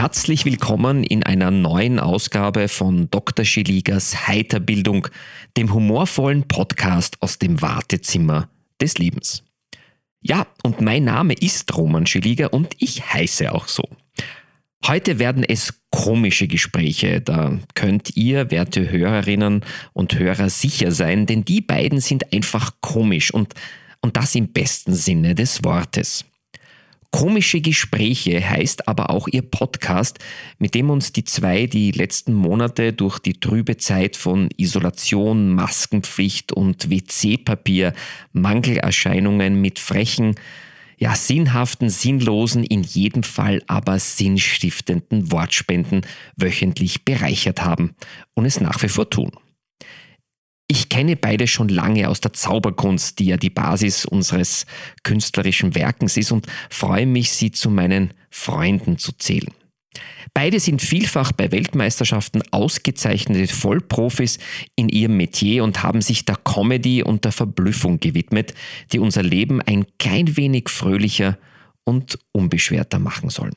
Herzlich willkommen in einer neuen Ausgabe von Dr. Schiligas Heiterbildung, dem humorvollen Podcast aus dem Wartezimmer des Lebens. Ja, und mein Name ist Roman Schiliga und ich heiße auch so. Heute werden es komische Gespräche, da könnt ihr, werte Hörerinnen und Hörer, sicher sein, denn die beiden sind einfach komisch und, und das im besten Sinne des Wortes. Komische Gespräche heißt aber auch ihr Podcast, mit dem uns die zwei die letzten Monate durch die trübe Zeit von Isolation, Maskenpflicht und WC-Papier, Mangelerscheinungen mit frechen, ja sinnhaften, sinnlosen, in jedem Fall aber sinnstiftenden Wortspenden wöchentlich bereichert haben und es nach wie vor tun. Ich kenne beide schon lange aus der Zauberkunst, die ja die Basis unseres künstlerischen Werkens ist und freue mich, sie zu meinen Freunden zu zählen. Beide sind vielfach bei Weltmeisterschaften ausgezeichnete Vollprofis in ihrem Metier und haben sich der Comedy und der Verblüffung gewidmet, die unser Leben ein klein wenig fröhlicher und unbeschwerter machen sollen.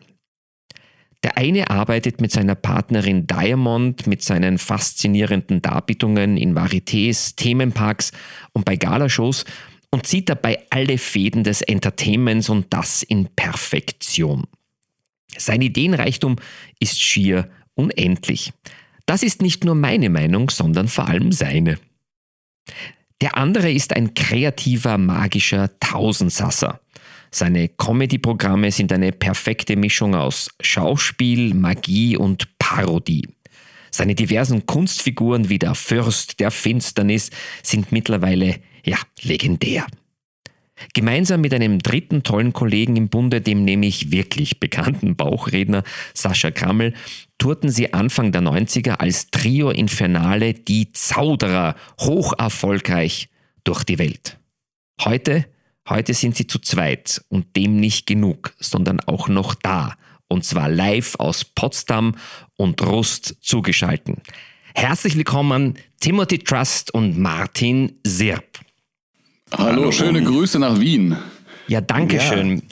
Der eine arbeitet mit seiner Partnerin Diamond mit seinen faszinierenden Darbietungen in Varietés, Themenparks und bei Galashows und zieht dabei alle Fäden des Entertainments und das in Perfektion. Sein Ideenreichtum ist schier unendlich. Das ist nicht nur meine Meinung, sondern vor allem seine. Der andere ist ein kreativer, magischer Tausendsasser. Seine Comedy-Programme sind eine perfekte Mischung aus Schauspiel, Magie und Parodie. Seine diversen Kunstfiguren wie der Fürst der Finsternis sind mittlerweile, ja, legendär. Gemeinsam mit einem dritten tollen Kollegen im Bunde, dem nämlich wirklich bekannten Bauchredner Sascha Krammel, tourten sie Anfang der 90er als Trio Infernale die Zauderer hoch erfolgreich durch die Welt. Heute Heute sind sie zu zweit und dem nicht genug, sondern auch noch da. Und zwar live aus Potsdam und Rust zugeschalten. Herzlich willkommen Timothy Trust und Martin Sirp. Hallo, Hallo schöne Grüße nach Wien. Ja, danke schön.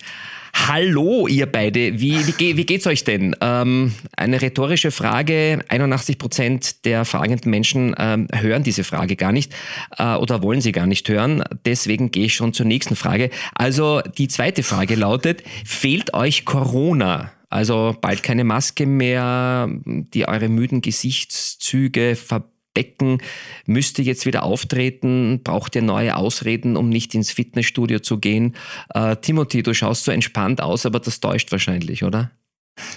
Hallo, ihr beide. Wie, wie, wie geht's euch denn? Ähm, eine rhetorische Frage. 81 Prozent der fragenden Menschen ähm, hören diese Frage gar nicht äh, oder wollen sie gar nicht hören. Deswegen gehe ich schon zur nächsten Frage. Also die zweite Frage lautet, fehlt euch Corona? Also bald keine Maske mehr, die eure müden Gesichtszüge verbinden Becken müsste jetzt wieder auftreten, braucht ihr neue Ausreden, um nicht ins Fitnessstudio zu gehen. Äh, Timothy, du schaust so entspannt aus, aber das täuscht wahrscheinlich, oder?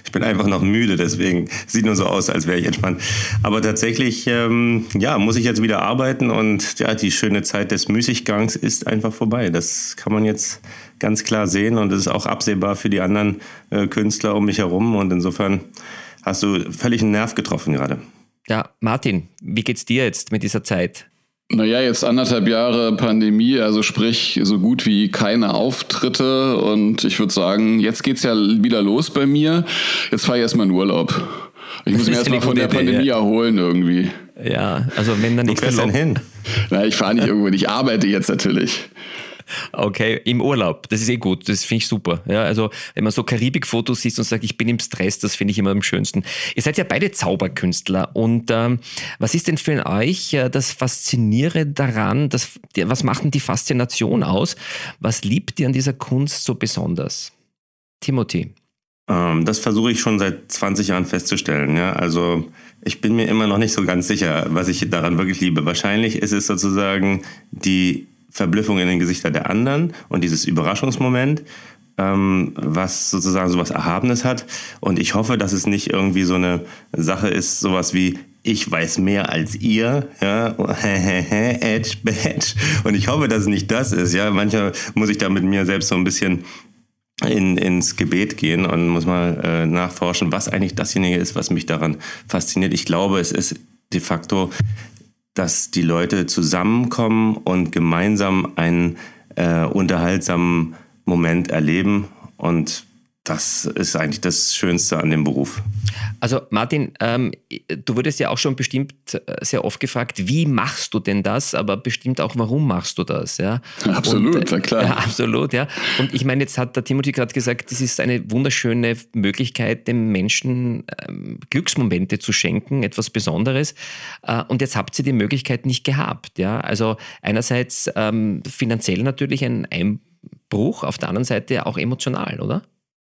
Ich bin einfach noch müde, deswegen sieht nur so aus, als wäre ich entspannt. Aber tatsächlich, ähm, ja, muss ich jetzt wieder arbeiten und ja, die schöne Zeit des Müßiggangs ist einfach vorbei. Das kann man jetzt ganz klar sehen und es ist auch absehbar für die anderen äh, Künstler um mich herum und insofern hast du völlig einen Nerv getroffen gerade. Ja, Martin, wie geht's dir jetzt mit dieser Zeit? Naja, jetzt anderthalb Jahre Pandemie, also sprich so gut wie keine Auftritte und ich würde sagen, jetzt geht's ja wieder los bei mir. Jetzt fahre ich erstmal in Urlaub. Ich muss mich erstmal von der Pandemie ja. erholen irgendwie. Ja, also wenn dann nichts dann hin. Na, ich fahre nicht irgendwo, ich arbeite jetzt natürlich. Okay, im Urlaub, das ist eh gut, das finde ich super. Ja, also wenn man so Karibikfotos sieht und sagt, ich bin im Stress, das finde ich immer am schönsten. Ihr seid ja beide Zauberkünstler und ähm, was ist denn für euch äh, das Faszinierende daran, das, was macht denn die Faszination aus? Was liebt ihr an dieser Kunst so besonders? Timothy. Ähm, das versuche ich schon seit 20 Jahren festzustellen. Ja? Also ich bin mir immer noch nicht so ganz sicher, was ich daran wirklich liebe. Wahrscheinlich ist es sozusagen die Verblüffung in den Gesichtern der anderen und dieses Überraschungsmoment, ähm, was sozusagen sowas Erhabenes hat. Und ich hoffe, dass es nicht irgendwie so eine Sache ist, sowas wie ich weiß mehr als ihr, ja, edge, badge. Und ich hoffe, dass es nicht das ist, ja. Manchmal muss ich da mit mir selbst so ein bisschen in, ins Gebet gehen und muss mal äh, nachforschen, was eigentlich dasjenige ist, was mich daran fasziniert. Ich glaube, es ist de facto, dass die Leute zusammenkommen und gemeinsam einen äh, unterhaltsamen Moment erleben. Und das ist eigentlich das Schönste an dem Beruf. Also Martin, ähm, du wurdest ja auch schon bestimmt äh, sehr oft gefragt, wie machst du denn das, aber bestimmt auch, warum machst du das? Ja? Absolut, Und, äh, klar. Ja, absolut, ja. Und ich meine, jetzt hat der Timothy gerade gesagt, das ist eine wunderschöne Möglichkeit, dem Menschen ähm, Glücksmomente zu schenken, etwas Besonderes. Äh, und jetzt habt ihr die Möglichkeit nicht gehabt. Ja? Also einerseits ähm, finanziell natürlich ein Einbruch, auf der anderen Seite auch emotional, oder?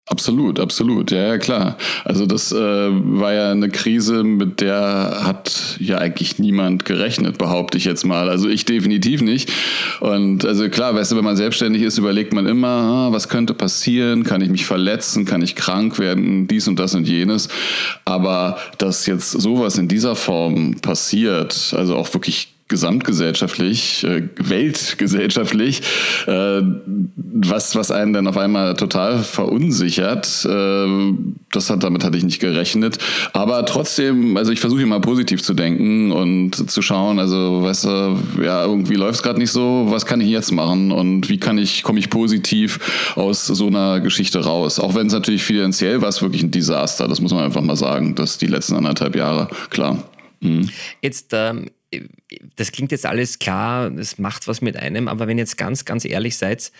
Absolut, absolut, ja, ja klar. Also das äh, war ja eine Krise, mit der hat ja eigentlich niemand gerechnet, behaupte ich jetzt mal. Also ich definitiv nicht. Und also klar, weißt du, wenn man selbstständig ist, überlegt man immer, ah, was könnte passieren? Kann ich mich verletzen? Kann ich krank werden? Dies und das und jenes. Aber dass jetzt sowas in dieser Form passiert, also auch wirklich gesamtgesellschaftlich, äh, weltgesellschaftlich, äh, was, was einen dann auf einmal total verunsichert. Äh, das hat, damit hatte ich nicht gerechnet. Aber trotzdem, also ich versuche immer positiv zu denken und zu schauen, also weißt du, ja, irgendwie läuft es gerade nicht so, was kann ich jetzt machen und wie kann ich, komme ich positiv aus so einer Geschichte raus? Auch wenn es natürlich finanziell war es wirklich ein Desaster, das muss man einfach mal sagen, das die letzten anderthalb Jahre, klar. Mhm. Jetzt ähm, das klingt jetzt alles klar, das macht was mit einem, aber wenn ihr jetzt ganz, ganz ehrlich seid,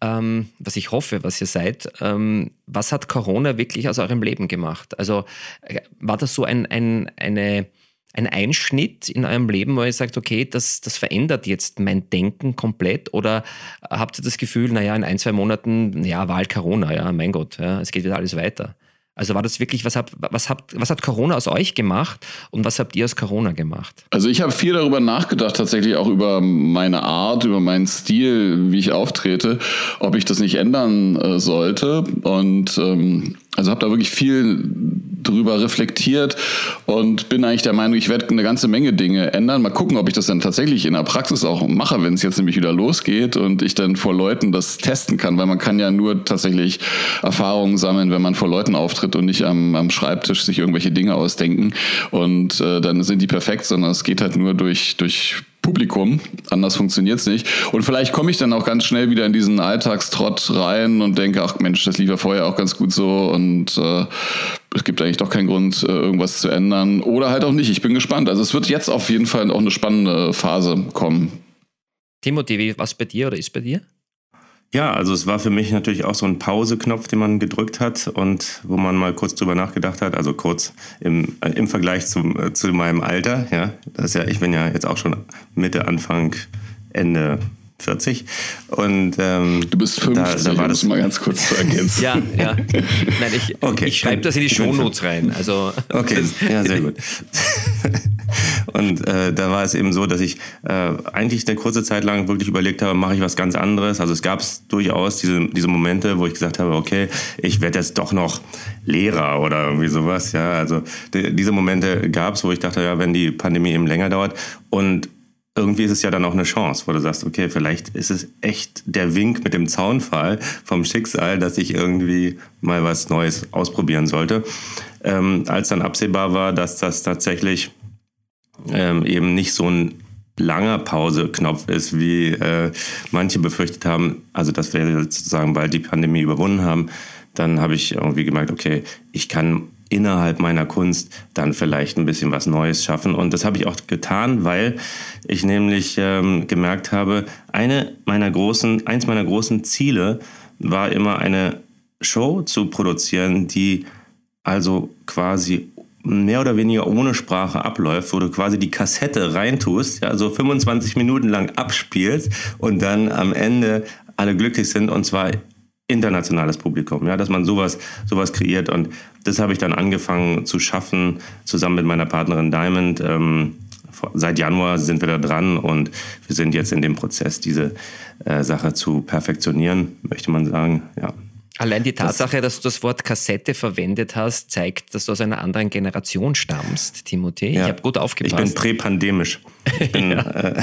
ähm, was ich hoffe, was ihr seid, ähm, was hat Corona wirklich aus eurem Leben gemacht? Also äh, war das so ein, ein, eine, ein Einschnitt in eurem Leben, wo ihr sagt, okay, das, das verändert jetzt mein Denken komplett? Oder habt ihr das Gefühl, naja, in ein, zwei Monaten, ja, Wahl Corona, ja, mein Gott, ja, es geht wieder alles weiter? Also war das wirklich, was, habt, was, habt, was hat Corona aus euch gemacht und was habt ihr aus Corona gemacht? Also ich habe viel darüber nachgedacht, tatsächlich auch über meine Art, über meinen Stil, wie ich auftrete, ob ich das nicht ändern äh, sollte. Und ähm, also habe da wirklich viel drüber reflektiert und bin eigentlich der Meinung, ich werde eine ganze Menge Dinge ändern. Mal gucken, ob ich das dann tatsächlich in der Praxis auch mache, wenn es jetzt nämlich wieder losgeht und ich dann vor Leuten das testen kann, weil man kann ja nur tatsächlich Erfahrungen sammeln, wenn man vor Leuten auftritt und nicht am, am Schreibtisch sich irgendwelche Dinge ausdenken und äh, dann sind die perfekt, sondern es geht halt nur durch, durch Publikum. Anders funktioniert es nicht. Und vielleicht komme ich dann auch ganz schnell wieder in diesen Alltagstrott rein und denke, ach Mensch, das lief ja vorher auch ganz gut so und äh, es gibt eigentlich doch keinen Grund, äh, irgendwas zu ändern. Oder halt auch nicht. Ich bin gespannt. Also es wird jetzt auf jeden Fall auch eine spannende Phase kommen. Timothy, was bei dir oder ist bei dir? Ja, also es war für mich natürlich auch so ein Pause-Knopf, den man gedrückt hat und wo man mal kurz drüber nachgedacht hat, also kurz im, äh, im Vergleich zum, äh, zu meinem Alter, ja, das ist ja, ich bin ja jetzt auch schon Mitte, Anfang, Ende 40. Und, ähm, du bist 50, da, da war das mal ganz kurz zu ergänzen. ja, ja. Nein, ich, okay. ich schreibe das in die Shownotes rein. Also, okay, ja, sehr gut. Und äh, da war es eben so, dass ich äh, eigentlich eine kurze Zeit lang wirklich überlegt habe, mache ich was ganz anderes. Also es gab durchaus diese, diese Momente, wo ich gesagt habe, okay, ich werde jetzt doch noch Lehrer oder irgendwie sowas. Ja, also die, diese Momente gab es, wo ich dachte, ja, wenn die Pandemie eben länger dauert und irgendwie ist es ja dann auch eine Chance, wo du sagst, okay, vielleicht ist es echt der Wink mit dem Zaunfall vom Schicksal, dass ich irgendwie mal was Neues ausprobieren sollte. Ähm, als dann absehbar war, dass das tatsächlich ähm, eben nicht so ein langer Pause-Knopf ist, wie äh, manche befürchtet haben, also dass wir sozusagen bald die Pandemie überwunden haben, dann habe ich irgendwie gemerkt, okay, ich kann innerhalb meiner Kunst dann vielleicht ein bisschen was Neues schaffen. Und das habe ich auch getan, weil ich nämlich ähm, gemerkt habe, eine meiner großen, eins meiner großen Ziele war immer eine Show zu produzieren, die also quasi mehr oder weniger ohne Sprache abläuft, wo du quasi die Kassette reintust, ja, so 25 Minuten lang abspielst und dann am Ende alle glücklich sind und zwar internationales Publikum, ja, dass man sowas, sowas kreiert. Und das habe ich dann angefangen zu schaffen, zusammen mit meiner Partnerin Diamond. Ähm, seit Januar sind wir da dran und wir sind jetzt in dem Prozess, diese äh, Sache zu perfektionieren, möchte man sagen. Ja. Allein die Tatsache, das, dass du das Wort Kassette verwendet hast, zeigt, dass du aus einer anderen Generation stammst, Timothy. Ja, ich habe gut aufgepasst. Ich bin präpandemisch. Bin, ja. äh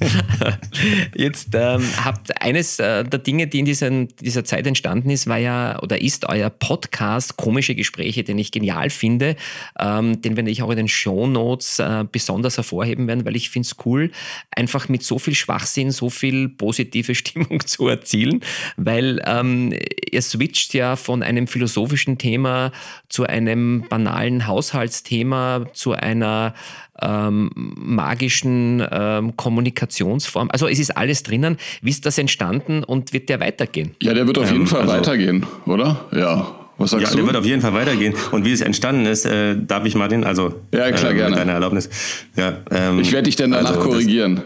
Jetzt ähm, habt eines äh, der Dinge, die in diesen, dieser Zeit entstanden ist, war ja oder ist euer Podcast Komische Gespräche, den ich genial finde. Ähm, den werde ich auch in den Show Notes äh, besonders hervorheben werden, weil ich finde es cool, einfach mit so viel Schwachsinn so viel positive Stimmung zu erzielen, weil ähm, ihr switcht ja von einem philosophischen Thema zu einem banalen Haushaltsthema, zu einer ähm, magischen ähm, Kommunikationsform. Also es ist alles drinnen. Wie ist das entstanden und wird der weitergehen? Ja, der wird auf jeden Fall also, weitergehen, oder? Ja. Was sagst ja, du? der wird auf jeden Fall weitergehen. Und wie es entstanden ist, äh, darf ich Martin, also ja, klar, äh, gerne. mit deiner Erlaubnis. Ja, ähm, ich werde dich dann danach also korrigieren. Das,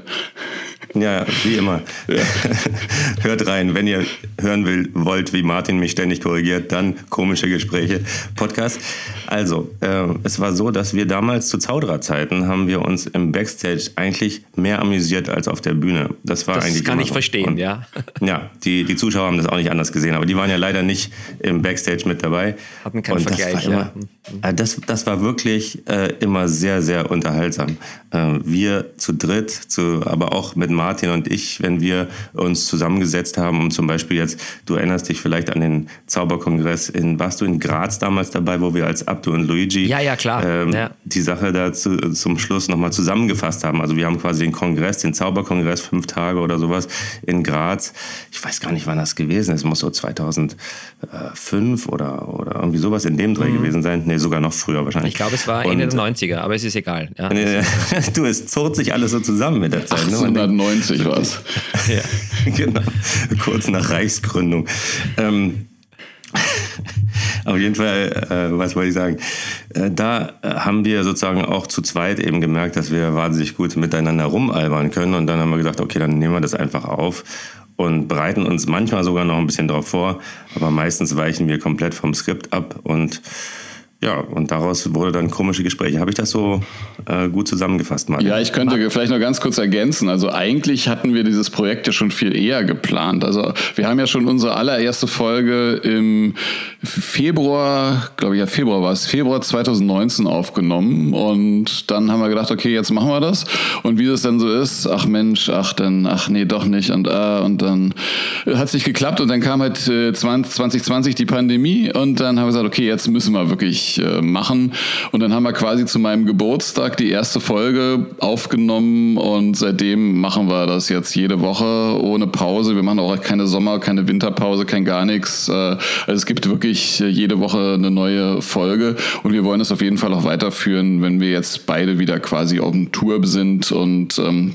ja, wie immer. Ja. Hört rein, wenn ihr hören will, wollt, wie Martin mich ständig korrigiert, dann komische Gespräche, Podcast. Also, äh, es war so, dass wir damals zu Zauderer-Zeiten haben wir uns im Backstage eigentlich mehr amüsiert als auf der Bühne. Das war das eigentlich. Das kann ich so. verstehen, Und, ja. Ja, die, die Zuschauer haben das auch nicht anders gesehen, aber die waren ja leider nicht im Backstage mit dabei. Hatten keinen Und Vergleich, das war immer, ja. Äh, das, das war wirklich äh, immer sehr, sehr unterhaltsam. Äh, wir zu dritt, zu, aber auch mit Martin Martin und ich, wenn wir uns zusammengesetzt haben, um zum Beispiel jetzt, du erinnerst dich vielleicht an den Zauberkongress in, warst du in Graz damals dabei, wo wir als Abdu und Luigi ja, ja, klar. Ähm, ja. die Sache da zu, zum Schluss nochmal zusammengefasst haben. Also wir haben quasi den Kongress, den Zauberkongress, fünf Tage oder sowas in Graz. Ich weiß gar nicht, wann das gewesen ist. Es muss so 2005 oder, oder irgendwie sowas in dem Dreh mhm. gewesen sein. Nee, sogar noch früher wahrscheinlich. Ich glaube, es war Ende der 90er, aber es ist egal. Ja. du, es zog sich alles so zusammen mit der Zeit. 1890 90 war es. ja, genau. Kurz nach Reichsgründung. Ähm, auf jeden Fall, äh, was wollte ich sagen? Äh, da äh, haben wir sozusagen auch zu zweit eben gemerkt, dass wir wahnsinnig gut miteinander rumalbern können. Und dann haben wir gesagt, okay, dann nehmen wir das einfach auf und bereiten uns manchmal sogar noch ein bisschen darauf vor. Aber meistens weichen wir komplett vom Skript ab und ja, und daraus wurde dann komische Gespräche. Habe ich das so äh, gut zusammengefasst, Martin? Ja, ich könnte Martin. vielleicht noch ganz kurz ergänzen. Also eigentlich hatten wir dieses Projekt ja schon viel eher geplant. Also wir haben ja schon unsere allererste Folge im Februar, glaube ich, ja Februar war es, Februar 2019 aufgenommen. Und dann haben wir gedacht, okay, jetzt machen wir das. Und wie das dann so ist, ach Mensch, ach dann, ach nee, doch nicht. Und, äh, und dann hat es nicht geklappt. Und dann kam halt äh, 2020 die Pandemie. Und dann haben wir gesagt, okay, jetzt müssen wir wirklich äh, machen. Und dann haben wir quasi zu meinem Geburtstag die erste Folge aufgenommen und seitdem machen wir das jetzt jede Woche ohne Pause. Wir machen auch keine Sommer-, keine Winterpause, kein gar nichts. Äh, also es gibt wirklich jede Woche eine neue Folge und wir wollen es auf jeden Fall auch weiterführen, wenn wir jetzt beide wieder quasi auf dem Tour sind und ähm,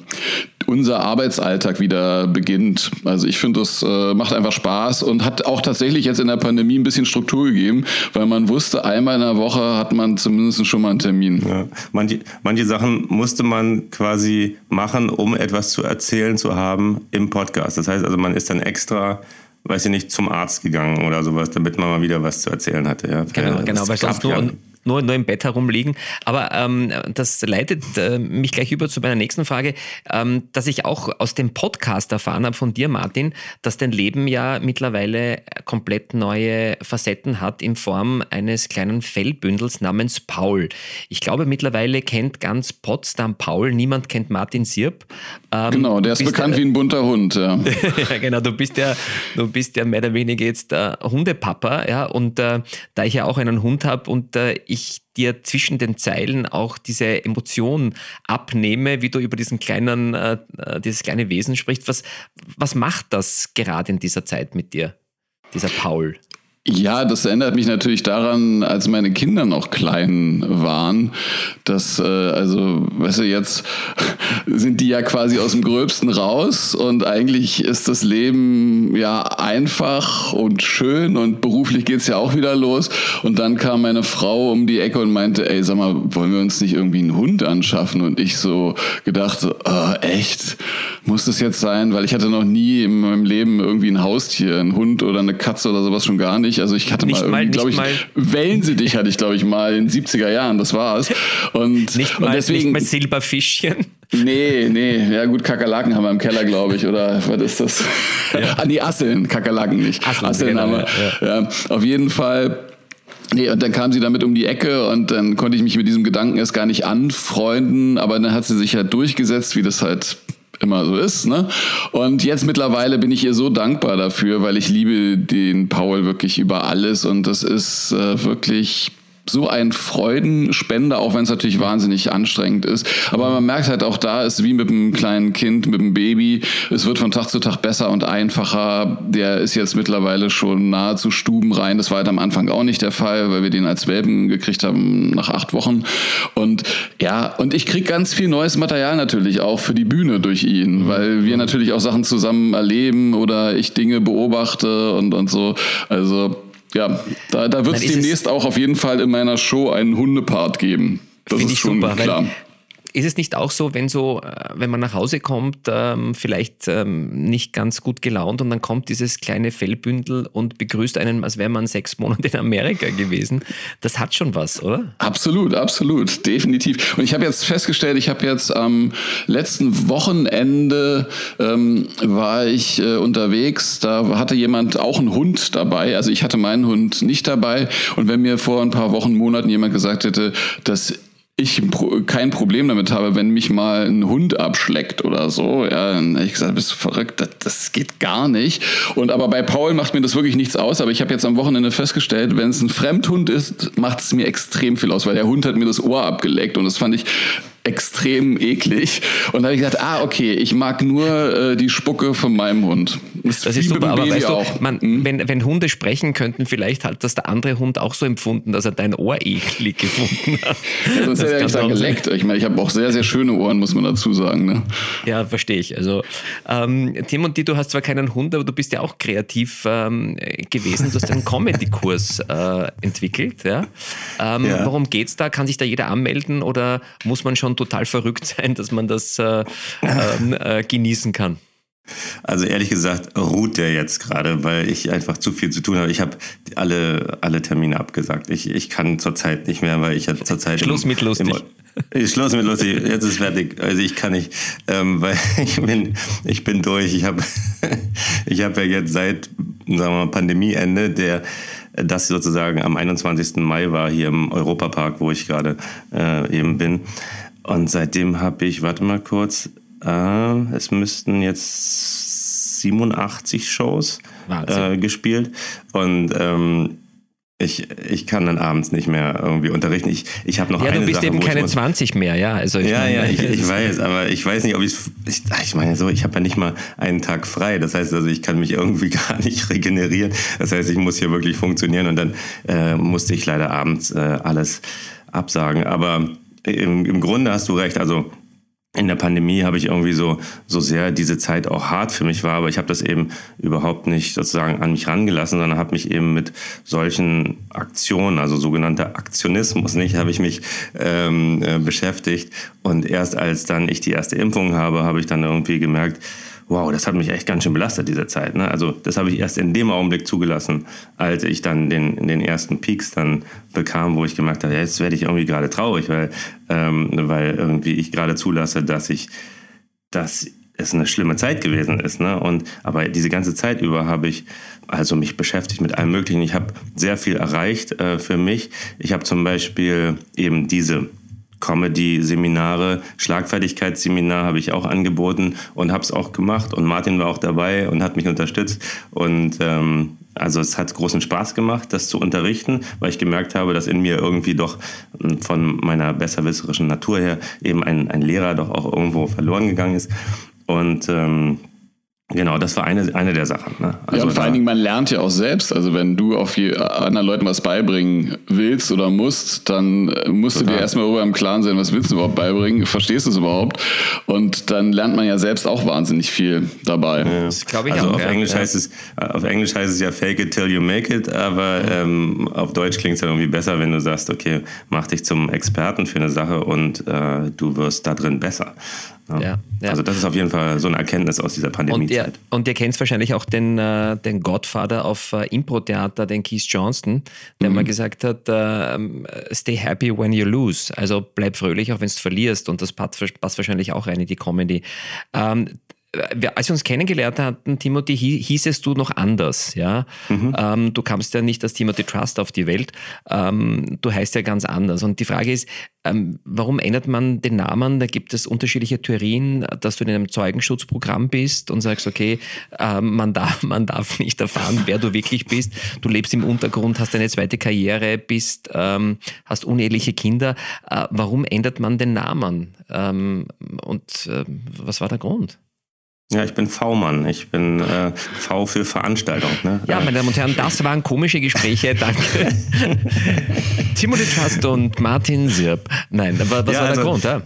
unser Arbeitsalltag wieder beginnt. Also ich finde, das äh, macht einfach Spaß und hat auch tatsächlich jetzt in der Pandemie ein bisschen Struktur gegeben, weil man wusste, einmal in der Woche hat man zumindest schon mal einen Termin. Ja. Manche, manche Sachen musste man quasi machen, um etwas zu erzählen zu haben im Podcast. Das heißt also, man ist dann extra weiß ich nicht, zum Arzt gegangen oder sowas, damit man mal wieder was zu erzählen hatte. Ja. Genau, genau weil sonst nur, nur, nur im Bett herumliegen. Aber ähm, das leitet äh, mich gleich über zu meiner nächsten Frage, ähm, dass ich auch aus dem Podcast erfahren habe von dir, Martin, dass dein Leben ja mittlerweile komplett neue Facetten hat in Form eines kleinen Fellbündels namens Paul. Ich glaube, mittlerweile kennt ganz Potsdam Paul, niemand kennt Martin Sirp. Ähm, genau, der ist bekannt der, wie ein bunter Hund. Ja. ja, genau, du bist ja, du bist ja mehr oder weniger jetzt äh, Hundepapa, ja, und äh, da ich ja auch einen Hund habe und äh, ich dir zwischen den Zeilen auch diese Emotion abnehme, wie du über diesen kleinen, äh, äh, dieses kleine Wesen sprichst. Was, was macht das gerade in dieser Zeit mit dir, dieser Paul? Ja, das erinnert mich natürlich daran, als meine Kinder noch klein waren, dass, äh, also, weißt du, jetzt sind die ja quasi aus dem Gröbsten raus und eigentlich ist das Leben ja einfach und schön und beruflich geht's ja auch wieder los. Und dann kam meine Frau um die Ecke und meinte, ey, sag mal, wollen wir uns nicht irgendwie einen Hund anschaffen? Und ich so gedacht, oh, echt? Muss das jetzt sein? Weil ich hatte noch nie in meinem Leben irgendwie ein Haustier, ein Hund oder eine Katze oder sowas schon gar nicht. Also ich hatte nicht mal, glaube ich, mal. Wellensittich hatte ich, glaube ich, mal in den 70er Jahren, das war's. Und, nicht mal, und deswegen, nicht mal Silberfischchen. Nee, nee, ja gut, Kakerlaken haben wir im Keller, glaube ich, oder was ist das? Ja. ah, nee, Asseln, Kakerlaken nicht. Asseln, Asseln genau, haben wir. Ja. ja. Auf jeden Fall Nee, und dann kam sie damit um die Ecke und dann konnte ich mich mit diesem Gedanken erst gar nicht anfreunden, aber dann hat sie sich halt durchgesetzt, wie das halt immer so ist. Ne? Und jetzt mittlerweile bin ich ihr so dankbar dafür, weil ich liebe den Paul wirklich über alles und das ist äh, wirklich so ein Freudenspender, auch wenn es natürlich wahnsinnig anstrengend ist. Aber man merkt halt auch da, ist wie mit einem kleinen Kind, mit einem Baby. Es wird von Tag zu Tag besser und einfacher. Der ist jetzt mittlerweile schon nahezu stubenrein. Das war halt am Anfang auch nicht der Fall, weil wir den als Welpen gekriegt haben nach acht Wochen. Und ja, und ich kriege ganz viel neues Material natürlich auch für die Bühne durch ihn, weil wir natürlich auch Sachen zusammen erleben oder ich Dinge beobachte und, und so. Also ja, da, da wird es demnächst auch auf jeden Fall in meiner Show einen Hundepart geben. Das ist schon super, klar. Ist es nicht auch so, wenn so, äh, wenn man nach Hause kommt, ähm, vielleicht ähm, nicht ganz gut gelaunt und dann kommt dieses kleine Fellbündel und begrüßt einen, als wäre man sechs Monate in Amerika gewesen? Das hat schon was, oder? Absolut, absolut, definitiv. Und ich habe jetzt festgestellt, ich habe jetzt am letzten Wochenende ähm, war ich äh, unterwegs, da hatte jemand auch einen Hund dabei. Also ich hatte meinen Hund nicht dabei. Und wenn mir vor ein paar Wochen, Monaten jemand gesagt hätte, dass ich kein Problem damit habe, wenn mich mal ein Hund abschleckt oder so. Ja, dann hätte ich gesagt, bist du verrückt, das, das, geht gar nicht. Und aber bei Paul macht mir das wirklich nichts aus. Aber ich habe jetzt am Wochenende festgestellt, wenn es ein Fremdhund ist, macht es mir extrem viel aus, weil der Hund hat mir das Ohr abgeleckt und das fand ich extrem eklig. Und da habe ich gesagt, ah, okay, ich mag nur äh, die Spucke von meinem Hund. Das, das ist super, aber weißt du, man, hm? wenn, wenn Hunde sprechen könnten, vielleicht hat das der andere Hund auch so empfunden, dass er dein Ohr eklig gefunden hat. Ja, sonst hätte er nicht geleckt. Ich meine, ich habe auch sehr, sehr schöne Ohren, muss man dazu sagen. Ne? Ja, verstehe ich. Also, ähm, Timothy, du hast zwar keinen Hund, aber du bist ja auch kreativ ähm, gewesen. Du hast einen Comedy-Kurs äh, entwickelt. Ja? Ähm, ja. Worum es da? Kann sich da jeder anmelden oder muss man schon total verrückt sein, dass man das äh, ähm, äh, genießen kann? Also ehrlich gesagt ruht der jetzt gerade, weil ich einfach zu viel zu tun habe. Ich habe alle, alle Termine abgesagt. Ich, ich kann zurzeit nicht mehr, weil ich ja zurzeit... Schluss mit lustig. Im, Schluss mit lustig. Jetzt ist fertig. Also ich kann nicht, ähm, weil ich bin, ich bin durch. Ich habe ich hab ja jetzt seit, sagen wir mal, Pandemieende, der das sozusagen am 21. Mai war hier im Europapark, wo ich gerade äh, eben bin. Und seitdem habe ich, warte mal kurz, äh, es müssten jetzt 87 Shows äh, gespielt. Und ähm, ich, ich kann dann abends nicht mehr irgendwie unterrichten. Ich, ich habe noch ja, eine du bist Sache, eben keine 20 mehr, ja. Also ja, meine, ja, ich, ich weiß, aber ich weiß nicht, ob ich, ich ich meine so, ich habe ja nicht mal einen Tag frei. Das heißt also, ich kann mich irgendwie gar nicht regenerieren. Das heißt, ich muss hier wirklich funktionieren und dann äh, musste ich leider abends äh, alles absagen. Aber im, im Grunde hast du recht. Also in der Pandemie habe ich irgendwie so, so sehr diese Zeit auch hart für mich war, aber ich habe das eben überhaupt nicht sozusagen an mich rangelassen, sondern habe mich eben mit solchen Aktionen, also sogenannter Aktionismus, nicht, habe ich mich ähm, äh, beschäftigt. Und erst als dann ich die erste Impfung habe, habe ich dann irgendwie gemerkt, wow, das hat mich echt ganz schön belastet, diese Zeit. Ne? Also das habe ich erst in dem Augenblick zugelassen, als ich dann den, den ersten Peaks dann bekam, wo ich gemerkt habe, ja, jetzt werde ich irgendwie gerade traurig, weil, ähm, weil irgendwie ich gerade zulasse, dass ich, dass es eine schlimme Zeit gewesen ist. Ne? Und, aber diese ganze Zeit über habe ich also mich beschäftigt mit allem Möglichen. Ich habe sehr viel erreicht äh, für mich. Ich habe zum Beispiel eben diese Comedy-Seminare, Schlagfertigkeitsseminar habe ich auch angeboten und habe es auch gemacht. Und Martin war auch dabei und hat mich unterstützt. Und ähm, also es hat großen Spaß gemacht, das zu unterrichten, weil ich gemerkt habe, dass in mir irgendwie doch hm, von meiner besserwisserischen Natur her eben ein, ein Lehrer doch auch irgendwo verloren gegangen ist. Und ähm, Genau, das war eine, eine der Sachen. Ne? Also ja, und vor allen Dingen, man lernt ja auch selbst. Also wenn du auf je, anderen Leuten was beibringen willst oder musst, dann äh, musst Total. du dir erstmal darüber im Klaren sein, was willst du überhaupt beibringen, verstehst du es überhaupt? Und dann lernt man ja selbst auch wahnsinnig viel dabei. Ja. Das glaube ich also auch. Auf, ja. Englisch Heißt es, auf Englisch heißt es ja fake it till you make it, aber ähm, auf Deutsch klingt es ja irgendwie besser, wenn du sagst, okay, mach dich zum Experten für eine Sache und äh, du wirst da drin besser. Ja. Ja, ja. Also das ist auf jeden Fall so eine Erkenntnis aus dieser Pandemiezeit. Und ihr, und ihr kennt wahrscheinlich auch den, äh, den Godfather auf äh, Impro-Theater, den Keith Johnston, der mhm. mal gesagt hat, äh, stay happy when you lose. Also bleib fröhlich, auch wenn du verlierst. Und das passt, passt wahrscheinlich auch rein in die Comedy. Ähm, als wir uns kennengelernt hatten, Timothy, hießest du noch anders, ja. Mhm. Ähm, du kamst ja nicht als Timothy Trust auf die Welt. Ähm, du heißt ja ganz anders. Und die Frage ist, ähm, warum ändert man den Namen? Da gibt es unterschiedliche Theorien, dass du in einem Zeugenschutzprogramm bist und sagst, okay, ähm, man, darf, man darf nicht erfahren, wer du wirklich bist. Du lebst im Untergrund, hast eine zweite Karriere, bist, ähm, hast uneheliche Kinder. Äh, warum ändert man den Namen? Ähm, und äh, was war der Grund? Ja, ich bin V-Mann. Ich bin äh, V für Veranstaltung. Ne? Ja, meine Damen und Herren, das waren komische Gespräche. Danke. Timothy Trust und Martin Sirp. Nein, was ja, war der also, Grund? Ja?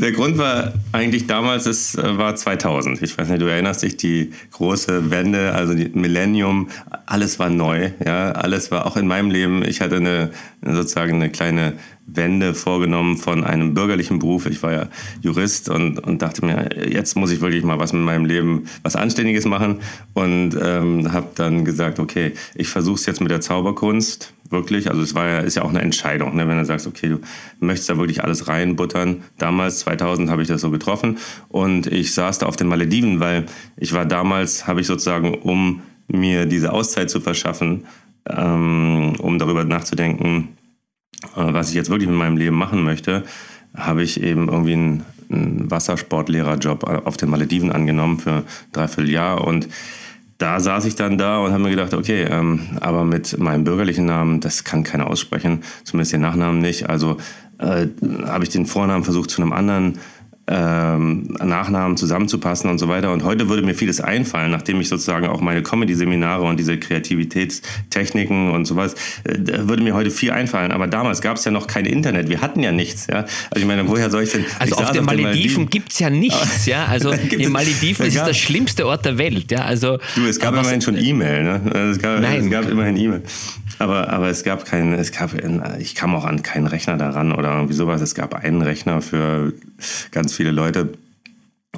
Der Grund war eigentlich damals, es äh, war 2000. Ich weiß nicht, du erinnerst dich, die große Wende, also die Millennium, alles war neu. Ja, alles war auch in meinem Leben. Ich hatte eine sozusagen eine kleine Wende vorgenommen von einem bürgerlichen Beruf. Ich war ja Jurist und, und dachte mir, jetzt muss ich wirklich mal was mit meinem Leben, was Anständiges machen. Und ähm, habe dann gesagt, okay, ich versuche es jetzt mit der Zauberkunst wirklich. Also es war ja, ist ja auch eine Entscheidung, ne? wenn du sagst, okay, du möchtest da wirklich alles reinbuttern. Damals, 2000, habe ich das so getroffen. Und ich saß da auf den Malediven, weil ich war damals, habe ich sozusagen, um mir diese Auszeit zu verschaffen, ähm, um darüber nachzudenken, äh, was ich jetzt wirklich mit meinem Leben machen möchte, habe ich eben irgendwie einen, einen Wassersportlehrerjob auf den Malediven angenommen für dreiviertel Jahr und da saß ich dann da und habe mir gedacht, okay, ähm, aber mit meinem bürgerlichen Namen, das kann keiner aussprechen, zumindest den Nachnamen nicht. Also äh, habe ich den Vornamen versucht zu einem anderen ähm, Nachnamen zusammenzupassen und so weiter. Und heute würde mir vieles einfallen, nachdem ich sozusagen auch meine Comedy-Seminare und diese Kreativitätstechniken und sowas, äh, würde mir heute viel einfallen. Aber damals gab es ja noch kein Internet. Wir hatten ja nichts. Ja? Also ich meine, woher soll ich denn... Also auf den Malediven, Malediven gibt es ja nichts. ja? Also in Malediven ist es der schlimmste Ort der Welt. Ja? Also, du, es gab immerhin schon E-Mail. Ne? Es gab, Nein. Es gab immerhin E-Mail. Aber, aber es gab keinen, es gab, ich kam auch an keinen Rechner daran oder irgendwie sowas. Es gab einen Rechner für ganz viele Leute.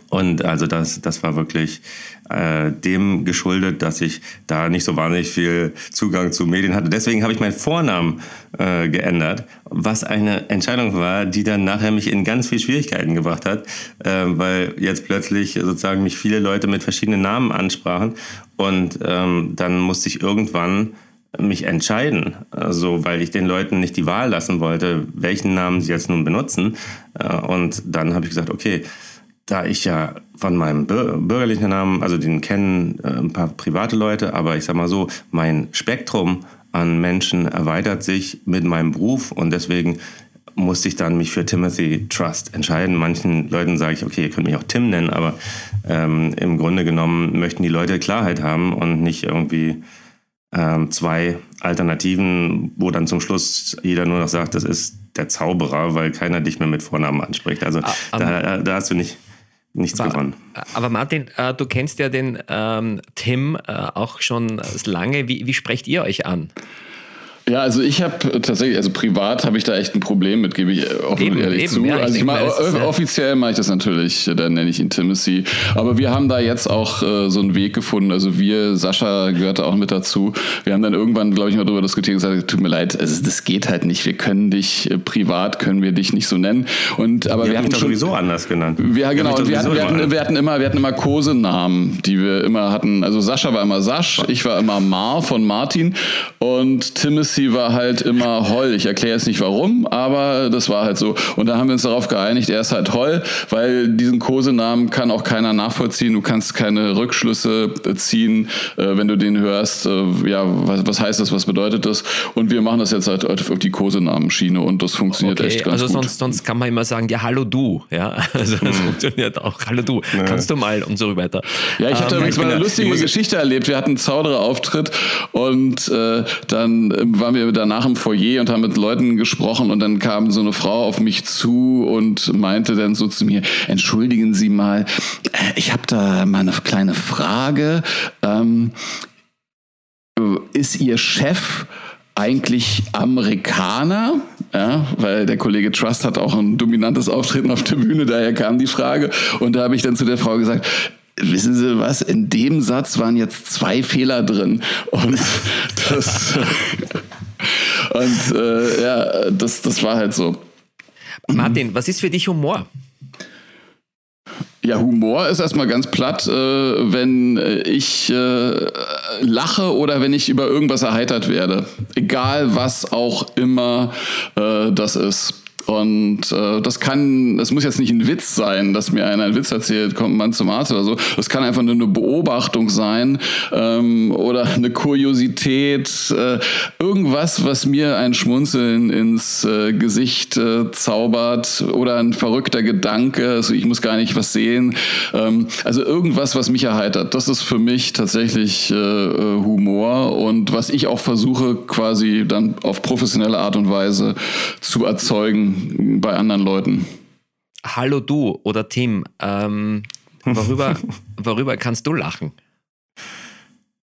Und also das, das war wirklich äh, dem geschuldet, dass ich da nicht so wahnsinnig viel Zugang zu Medien hatte. Deswegen habe ich meinen Vornamen äh, geändert, was eine Entscheidung war, die dann nachher mich in ganz viel Schwierigkeiten gebracht hat, äh, weil jetzt plötzlich sozusagen mich viele Leute mit verschiedenen Namen ansprachen und ähm, dann musste ich irgendwann mich entscheiden, also weil ich den Leuten nicht die Wahl lassen wollte, welchen Namen sie jetzt nun benutzen. Äh, und dann habe ich gesagt, okay, da ich ja von meinem bürgerlichen Namen, also den kennen äh, ein paar private Leute, aber ich sag mal so, mein Spektrum an Menschen erweitert sich mit meinem Beruf und deswegen musste ich dann mich für Timothy Trust entscheiden. Manchen Leuten sage ich, okay, ihr könnt mich auch Tim nennen, aber ähm, im Grunde genommen möchten die Leute Klarheit haben und nicht irgendwie ähm, zwei Alternativen, wo dann zum Schluss jeder nur noch sagt, das ist der Zauberer, weil keiner dich mehr mit Vornamen anspricht. Also ah, da, da, hast du nicht nichts aber, gewonnen. Aber Martin, äh, du kennst ja den ähm, Tim äh, auch schon lange. Wie, wie sprecht ihr euch an? Ja, also ich habe tatsächlich, also privat habe ich da echt ein Problem mit, gebe ich offen eben, ehrlich eben, zu. Ja, also ich mache offiziell mache ich das natürlich, da nenne ich ihn Timothy. Aber wir haben da jetzt auch äh, so einen Weg gefunden. Also wir, Sascha gehörte auch mit dazu. Wir haben dann irgendwann, glaube ich, mal darüber diskutiert und gesagt, tut mir leid, also das geht halt nicht. Wir können dich äh, privat können wir dich nicht so nennen. Und aber wir, wir hatten schon sowieso anders genannt. Ja, genau. Und wir hatten, wir, hatten, wir hatten immer, wir hatten immer Kosenamen, die wir immer hatten. Also Sascha war immer Sasch, ich war immer Mar von Martin und Timothy Lucy war halt immer Holl. Ich erkläre jetzt nicht warum, aber das war halt so. Und da haben wir uns darauf geeinigt, er ist halt Holl, weil diesen Kosenamen kann auch keiner nachvollziehen. Du kannst keine Rückschlüsse ziehen, äh, wenn du den hörst. Äh, ja, was, was, heißt das, was bedeutet das? Und wir machen das jetzt halt auf die Kosenamenschiene und das funktioniert okay, echt ganz also gut. Also sonst, sonst kann man immer sagen, ja, hallo du. Ja, also das mhm. funktioniert auch. Hallo du, ja. kannst du mal und so weiter. Ja, ich hatte ähm, übrigens mal eine lustige Geschichte erlebt. Wir hatten einen Zauderer-Auftritt und äh, dann war waren wir danach im Foyer und haben mit Leuten gesprochen und dann kam so eine Frau auf mich zu und meinte dann so zu mir, entschuldigen Sie mal, äh, ich habe da mal eine kleine Frage. Ähm, ist Ihr Chef eigentlich Amerikaner? Ja, weil der Kollege Trust hat auch ein dominantes Auftreten auf der Bühne, daher kam die Frage. Und da habe ich dann zu der Frau gesagt, wissen Sie was, in dem Satz waren jetzt zwei Fehler drin. Und das, und äh, ja, das, das war halt so. Martin, was ist für dich Humor? Ja, Humor ist erstmal ganz platt, äh, wenn ich äh, lache oder wenn ich über irgendwas erheitert werde. Egal was auch immer äh, das ist. Und äh, das kann, es muss jetzt nicht ein Witz sein, dass mir einer einen Witz erzählt, kommt man zum Arzt oder so. Das kann einfach nur eine Beobachtung sein ähm, oder eine Kuriosität, äh, irgendwas, was mir ein Schmunzeln ins äh, Gesicht äh, zaubert oder ein verrückter Gedanke. Also ich muss gar nicht was sehen. Ähm, also irgendwas, was mich erheitert. Das ist für mich tatsächlich äh, äh Humor und was ich auch versuche quasi dann auf professionelle Art und Weise zu erzeugen bei anderen Leuten. Hallo du oder Tim, ähm, worüber, worüber kannst du lachen?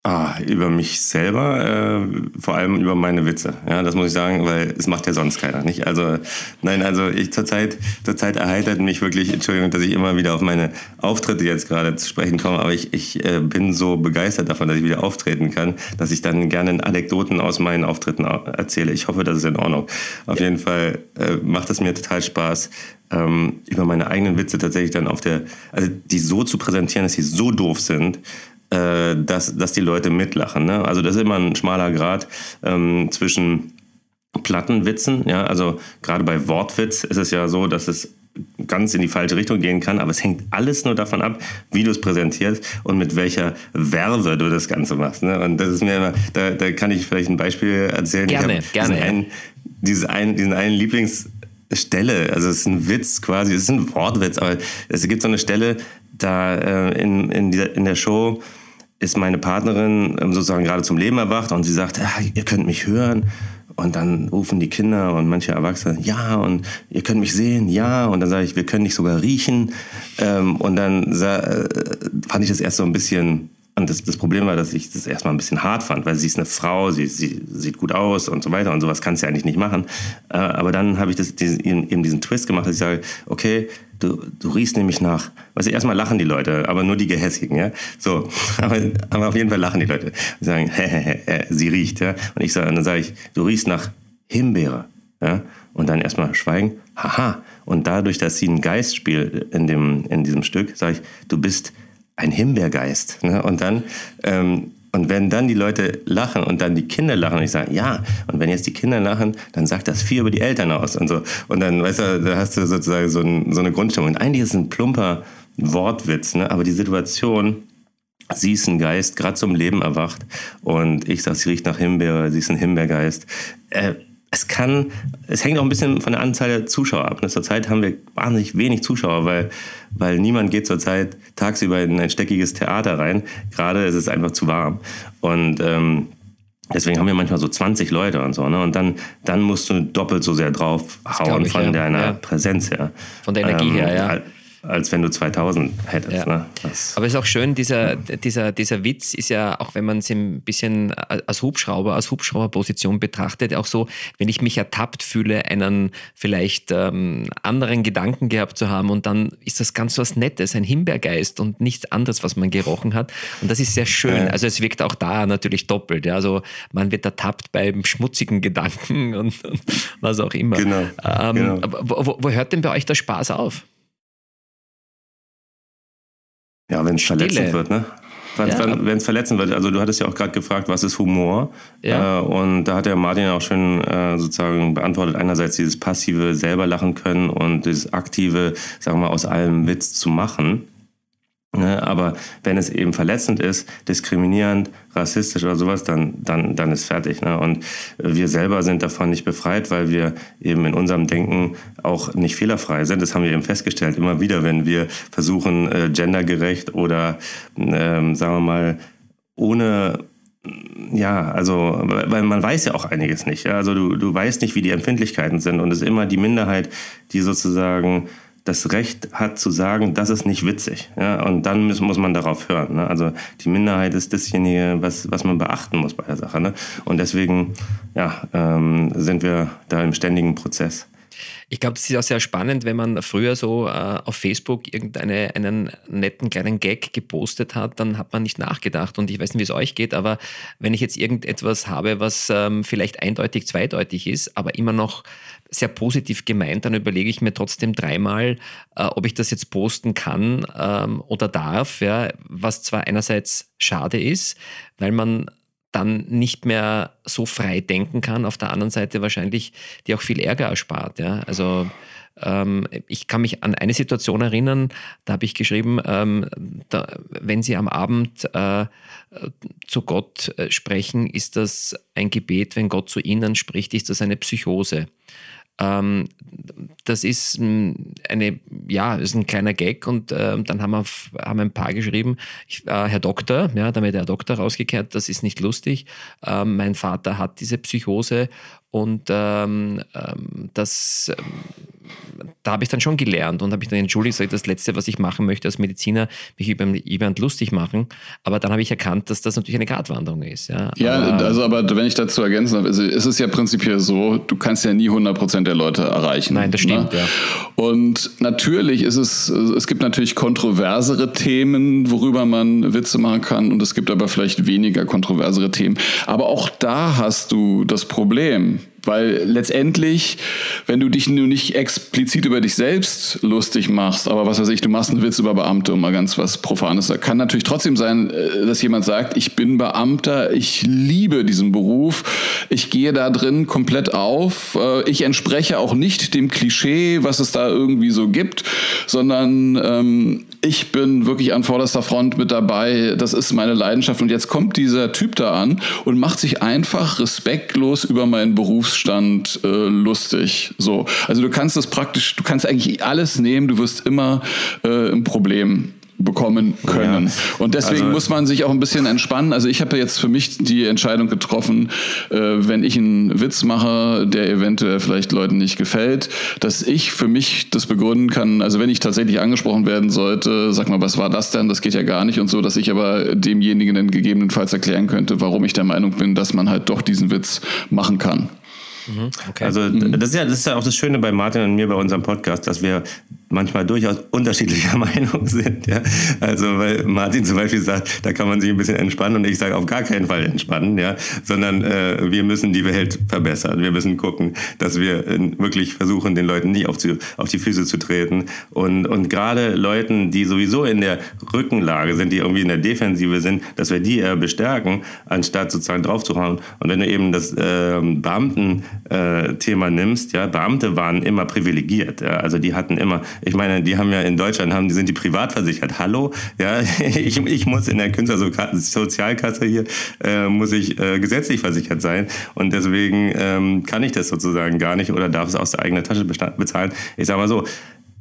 Ah, über mich selber, äh, vor allem über meine Witze. Ja, das muss ich sagen, weil es macht ja sonst keiner, nicht? Also, nein, also ich zurzeit, zurzeit erheitert mich wirklich, Entschuldigung, dass ich immer wieder auf meine Auftritte jetzt gerade zu sprechen komme, aber ich, ich äh, bin so begeistert davon, dass ich wieder auftreten kann, dass ich dann gerne Anekdoten aus meinen Auftritten erzähle. Ich hoffe, das ist in Ordnung. Auf jeden Fall äh, macht es mir total Spaß, ähm, über meine eigenen Witze tatsächlich dann auf der, also die so zu präsentieren, dass sie so doof sind, äh, dass, dass die Leute mitlachen. Ne? Also das ist immer ein schmaler Grad ähm, zwischen Plattenwitzen. Ja? Also gerade bei Wortwitz ist es ja so, dass es ganz in die falsche Richtung gehen kann, aber es hängt alles nur davon ab, wie du es präsentierst und mit welcher Werbe du das Ganze machst. Ne? Und das ist mir immer, da, da kann ich vielleicht ein Beispiel erzählen. Gerne, gerne. Diesen einen, dieses einen, diesen einen Lieblings- Stelle, also es ist ein Witz quasi, es ist ein Wortwitz, aber es gibt so eine Stelle da äh, in, in, dieser, in der Show, ist meine Partnerin ähm, sozusagen gerade zum Leben erwacht und sie sagt, ah, ihr könnt mich hören. Und dann rufen die Kinder und manche Erwachsene, ja, und ihr könnt mich sehen, ja. Und dann sage ich, wir können dich sogar riechen. Ähm, und dann äh, fand ich das erst so ein bisschen, und das, das Problem war, dass ich das erstmal ein bisschen hart fand, weil sie ist eine Frau, sie, sie sieht gut aus und so weiter und sowas kannst du eigentlich nicht machen. Äh, aber dann habe ich das, eben diesen Twist gemacht, dass ich sage, okay, Du, du riechst nämlich nach. Weißt du, erstmal lachen die Leute, aber nur die Gehässigen, ja. So, aber, aber auf jeden Fall lachen die Leute. Die sagen, hä, hä, hä, sie riecht, ja. Und ich sage, dann sage ich, du riechst nach Himbeere, ja. Und dann erstmal schweigen, haha. Und dadurch, dass sie einen Geist spielt in, dem, in diesem Stück, sage ich, du bist ein Himbeergeist. Ne? Und dann ähm, und wenn dann die Leute lachen und dann die Kinder lachen und ich sage, ja, und wenn jetzt die Kinder lachen, dann sagt das viel über die Eltern aus und so. Und dann, weißt du, da hast du sozusagen so, ein, so eine Grundstimmung. Und eigentlich ist es ein plumper Wortwitz, ne? aber die Situation, sie ist ein Geist, gerade zum Leben erwacht und ich sage, sie riecht nach Himbeere, sie ist ein Himbeergeist. Äh, es kann, es hängt auch ein bisschen von der Anzahl der Zuschauer ab. Zurzeit haben wir wahnsinnig wenig Zuschauer, weil, weil niemand geht zurzeit tagsüber in ein steckiges Theater rein. Gerade ist es einfach zu warm. Und ähm, deswegen haben wir manchmal so 20 Leute und so. Ne? Und dann, dann musst du doppelt so sehr draufhauen von ja. deiner ja. Präsenz her. Von der Energie ähm, her, ja als wenn du 2000 hättest. Ja. Ne? Aber es ist auch schön, dieser, dieser, dieser Witz ist ja, auch wenn man es ein bisschen als Hubschrauber, als Hubschrauberposition betrachtet, auch so, wenn ich mich ertappt fühle, einen vielleicht ähm, anderen Gedanken gehabt zu haben und dann ist das ganz was Nettes, ein Himbeergeist und nichts anderes, was man gerochen hat. Und das ist sehr schön. Also es wirkt auch da natürlich doppelt. Ja? Also man wird ertappt beim schmutzigen Gedanken und, und was auch immer. Genau. Ähm, genau. Wo, wo hört denn bei euch der Spaß auf? Ja, wenn es verletzend wird, ne? Wenn ja. es verletzend wird. Also du hattest ja auch gerade gefragt, was ist Humor? Ja. Äh, und da hat der Martin auch schon äh, sozusagen beantwortet, einerseits dieses passive selber lachen können und dieses aktive, sagen wir mal, aus allem Witz zu machen. Ne? Aber wenn es eben verletzend ist, diskriminierend, rassistisch oder sowas, dann, dann, dann ist fertig. Ne? Und wir selber sind davon nicht befreit, weil wir eben in unserem Denken auch nicht fehlerfrei sind. Das haben wir eben festgestellt, immer wieder, wenn wir versuchen, äh, gendergerecht oder, ähm, sagen wir mal, ohne ja, also, weil man weiß ja auch einiges nicht. Ja? Also du, du weißt nicht, wie die Empfindlichkeiten sind und es ist immer die Minderheit, die sozusagen das Recht hat zu sagen, das ist nicht witzig. Ja? Und dann muss, muss man darauf hören. Ne? Also die Minderheit ist dasjenige, was, was man beachten muss bei der Sache. Ne? Und deswegen ja, ähm, sind wir da im ständigen Prozess. Ich glaube, das ist auch sehr spannend, wenn man früher so äh, auf Facebook irgendeinen netten kleinen Gag gepostet hat, dann hat man nicht nachgedacht. Und ich weiß nicht, wie es euch geht, aber wenn ich jetzt irgendetwas habe, was ähm, vielleicht eindeutig zweideutig ist, aber immer noch sehr positiv gemeint, dann überlege ich mir trotzdem dreimal, äh, ob ich das jetzt posten kann ähm, oder darf, ja, was zwar einerseits schade ist, weil man dann nicht mehr so frei denken kann, auf der anderen Seite wahrscheinlich dir auch viel Ärger erspart. Ja? Also ähm, ich kann mich an eine Situation erinnern, da habe ich geschrieben, ähm, da, wenn Sie am Abend äh, zu Gott äh, sprechen, ist das ein Gebet, wenn Gott zu Ihnen spricht, ist das eine Psychose. Ähm, das ist hm, eine, ja, ist ein kleiner Gag und äh, dann haben, wir, haben ein paar geschrieben, ich, äh, Herr Doktor, ja, damit der Doktor rausgekehrt, das ist nicht lustig. Ähm, mein Vater hat diese Psychose und ähm, ähm das ähm, da habe ich dann schon gelernt und habe ich dann entschuldigt, sage das Letzte, was ich machen möchte als Mediziner, mich über jemand lustig machen. Aber dann habe ich erkannt, dass das natürlich eine Gratwanderung ist. Ja, ja aber, also aber wenn ich dazu ergänzen darf, also ist es ja prinzipiell so, du kannst ja nie 100% der Leute erreichen. Nein, das stimmt, ne? ja. Und natürlich ist es, es gibt natürlich kontroversere Themen, worüber man Witze machen kann und es gibt aber vielleicht weniger kontroversere Themen. Aber auch da hast du das Problem, weil letztendlich, wenn du dich nur nicht explizit über dich selbst lustig machst, aber was weiß ich, du machst einen Witz über Beamte und mal ganz was Profanes, da kann natürlich trotzdem sein, äh, dass jemand sagt, ich bin Beamter, ich liebe diesen Beruf, ich gehe da drin komplett auf, äh, ich entspreche auch nicht dem Klischee, was es da irgendwie so gibt, sondern ähm, ich bin wirklich an vorderster Front mit dabei, das ist meine Leidenschaft und jetzt kommt dieser Typ da an und macht sich einfach respektlos über meinen Berufsstand äh, lustig. So, also du kannst das praktisch, du kannst eigentlich alles nehmen, du wirst immer äh, ein Problem bekommen können. Ja. Und deswegen also, muss man sich auch ein bisschen entspannen. Also ich habe jetzt für mich die Entscheidung getroffen, äh, wenn ich einen Witz mache, der eventuell vielleicht Leuten nicht gefällt, dass ich für mich das begründen kann. Also wenn ich tatsächlich angesprochen werden sollte, sag mal, was war das denn? Das geht ja gar nicht und so, dass ich aber demjenigen dann gegebenenfalls erklären könnte, warum ich der Meinung bin, dass man halt doch diesen Witz machen kann. Mhm, okay. Also mhm. das ist, ja, das ist ja auch das Schöne bei Martin und mir bei unserem Podcast, dass wir manchmal durchaus unterschiedlicher Meinung sind. Ja? Also weil Martin zum Beispiel sagt, da kann man sich ein bisschen entspannen und ich sage auf gar keinen Fall entspannen, ja, sondern äh, wir müssen die Welt verbessern. Wir müssen gucken, dass wir äh, wirklich versuchen, den Leuten nicht auf, zu, auf die Füße zu treten und und gerade Leuten, die sowieso in der Rückenlage sind, die irgendwie in der Defensive sind, dass wir die eher bestärken, anstatt sozusagen draufzuhauen. Und wenn du eben das äh, Beamten-Thema äh, nimmst, ja, Beamte waren immer privilegiert, ja? also die hatten immer ich meine, die haben ja in Deutschland, haben, sind die privat versichert. Hallo? Ja, ich, ich muss in der Künstlersozialkasse hier, äh, muss ich äh, gesetzlich versichert sein. Und deswegen ähm, kann ich das sozusagen gar nicht oder darf es aus der eigenen Tasche bezahlen. Ich sage mal so,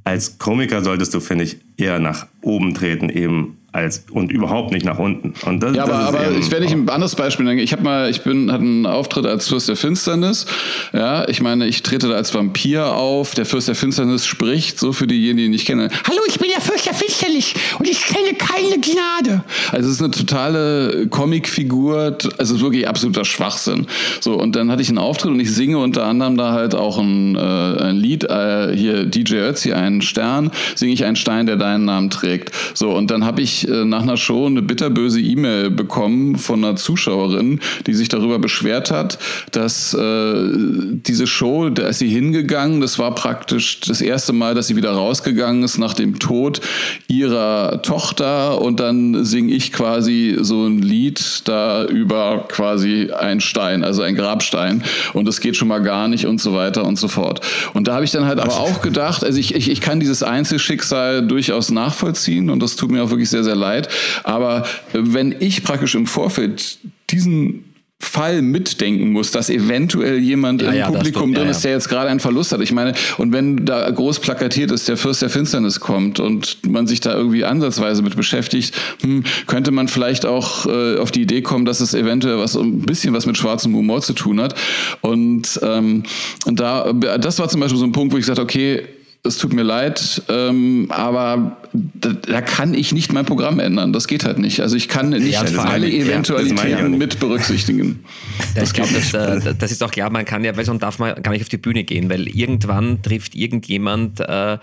als Komiker solltest du, finde ich, eher nach oben treten, eben als und überhaupt nicht nach unten. Und das, ja, aber, aber ich werde ich ein anderes Beispiel nennen. Ich habe mal, ich bin, hatte einen Auftritt als Fürst der Finsternis. Ja, ich meine, ich trete da als Vampir auf. Der Fürst der Finsternis spricht, so für diejenigen, die ihn nicht kennen. Hallo, ich bin der Fürst der Finsternis und ich kenne keine Gnade. Also es ist eine totale Comicfigur. Also wirklich absoluter Schwachsinn. So und dann hatte ich einen Auftritt und ich singe unter anderem da halt auch ein, äh, ein Lied. Äh, hier DJ Ötzi, einen Stern, singe ich einen Stein, der deinen Namen trägt. So und dann habe ich äh, nach einer Show eine bitterböse E-Mail bekommen von einer Zuschauerin, die sich darüber beschwert hat, dass äh, diese Show, da ist sie hingegangen, das war praktisch das erste Mal, dass sie wieder rausgegangen ist nach dem Tod ihrer Tochter. Und dann singe ich quasi so ein Lied da über quasi ein Stein, also ein Grabstein. Und das geht schon mal gar nicht und so weiter und so fort. Und da habe ich dann halt aber auch gedacht, also ich, ich, ich kann dieses Einzelschicksal durchaus nachvollziehen. Und das tut mir auch wirklich sehr, sehr sehr leid. Aber wenn ich praktisch im Vorfeld diesen Fall mitdenken muss, dass eventuell jemand ja, im ja, Publikum tut, drin ja, ist, der jetzt gerade einen Verlust hat. Ich meine, und wenn da groß plakatiert ist, der Fürst der Finsternis kommt und man sich da irgendwie ansatzweise mit beschäftigt, hm, könnte man vielleicht auch äh, auf die Idee kommen, dass es eventuell was ein bisschen was mit schwarzem Humor zu tun hat. Und, ähm, und da, das war zum Beispiel so ein Punkt, wo ich gesagt okay, es tut mir leid, ähm, aber da, da, kann ich nicht mein Programm ändern. Das geht halt nicht. Also ich kann nicht ja, alle Eventualitäten ja, mit berücksichtigen. Das ich glaube, das, äh, das, ist auch klar, man kann ja, weil sonst darf man gar nicht auf die Bühne gehen, weil irgendwann trifft irgendjemand äh,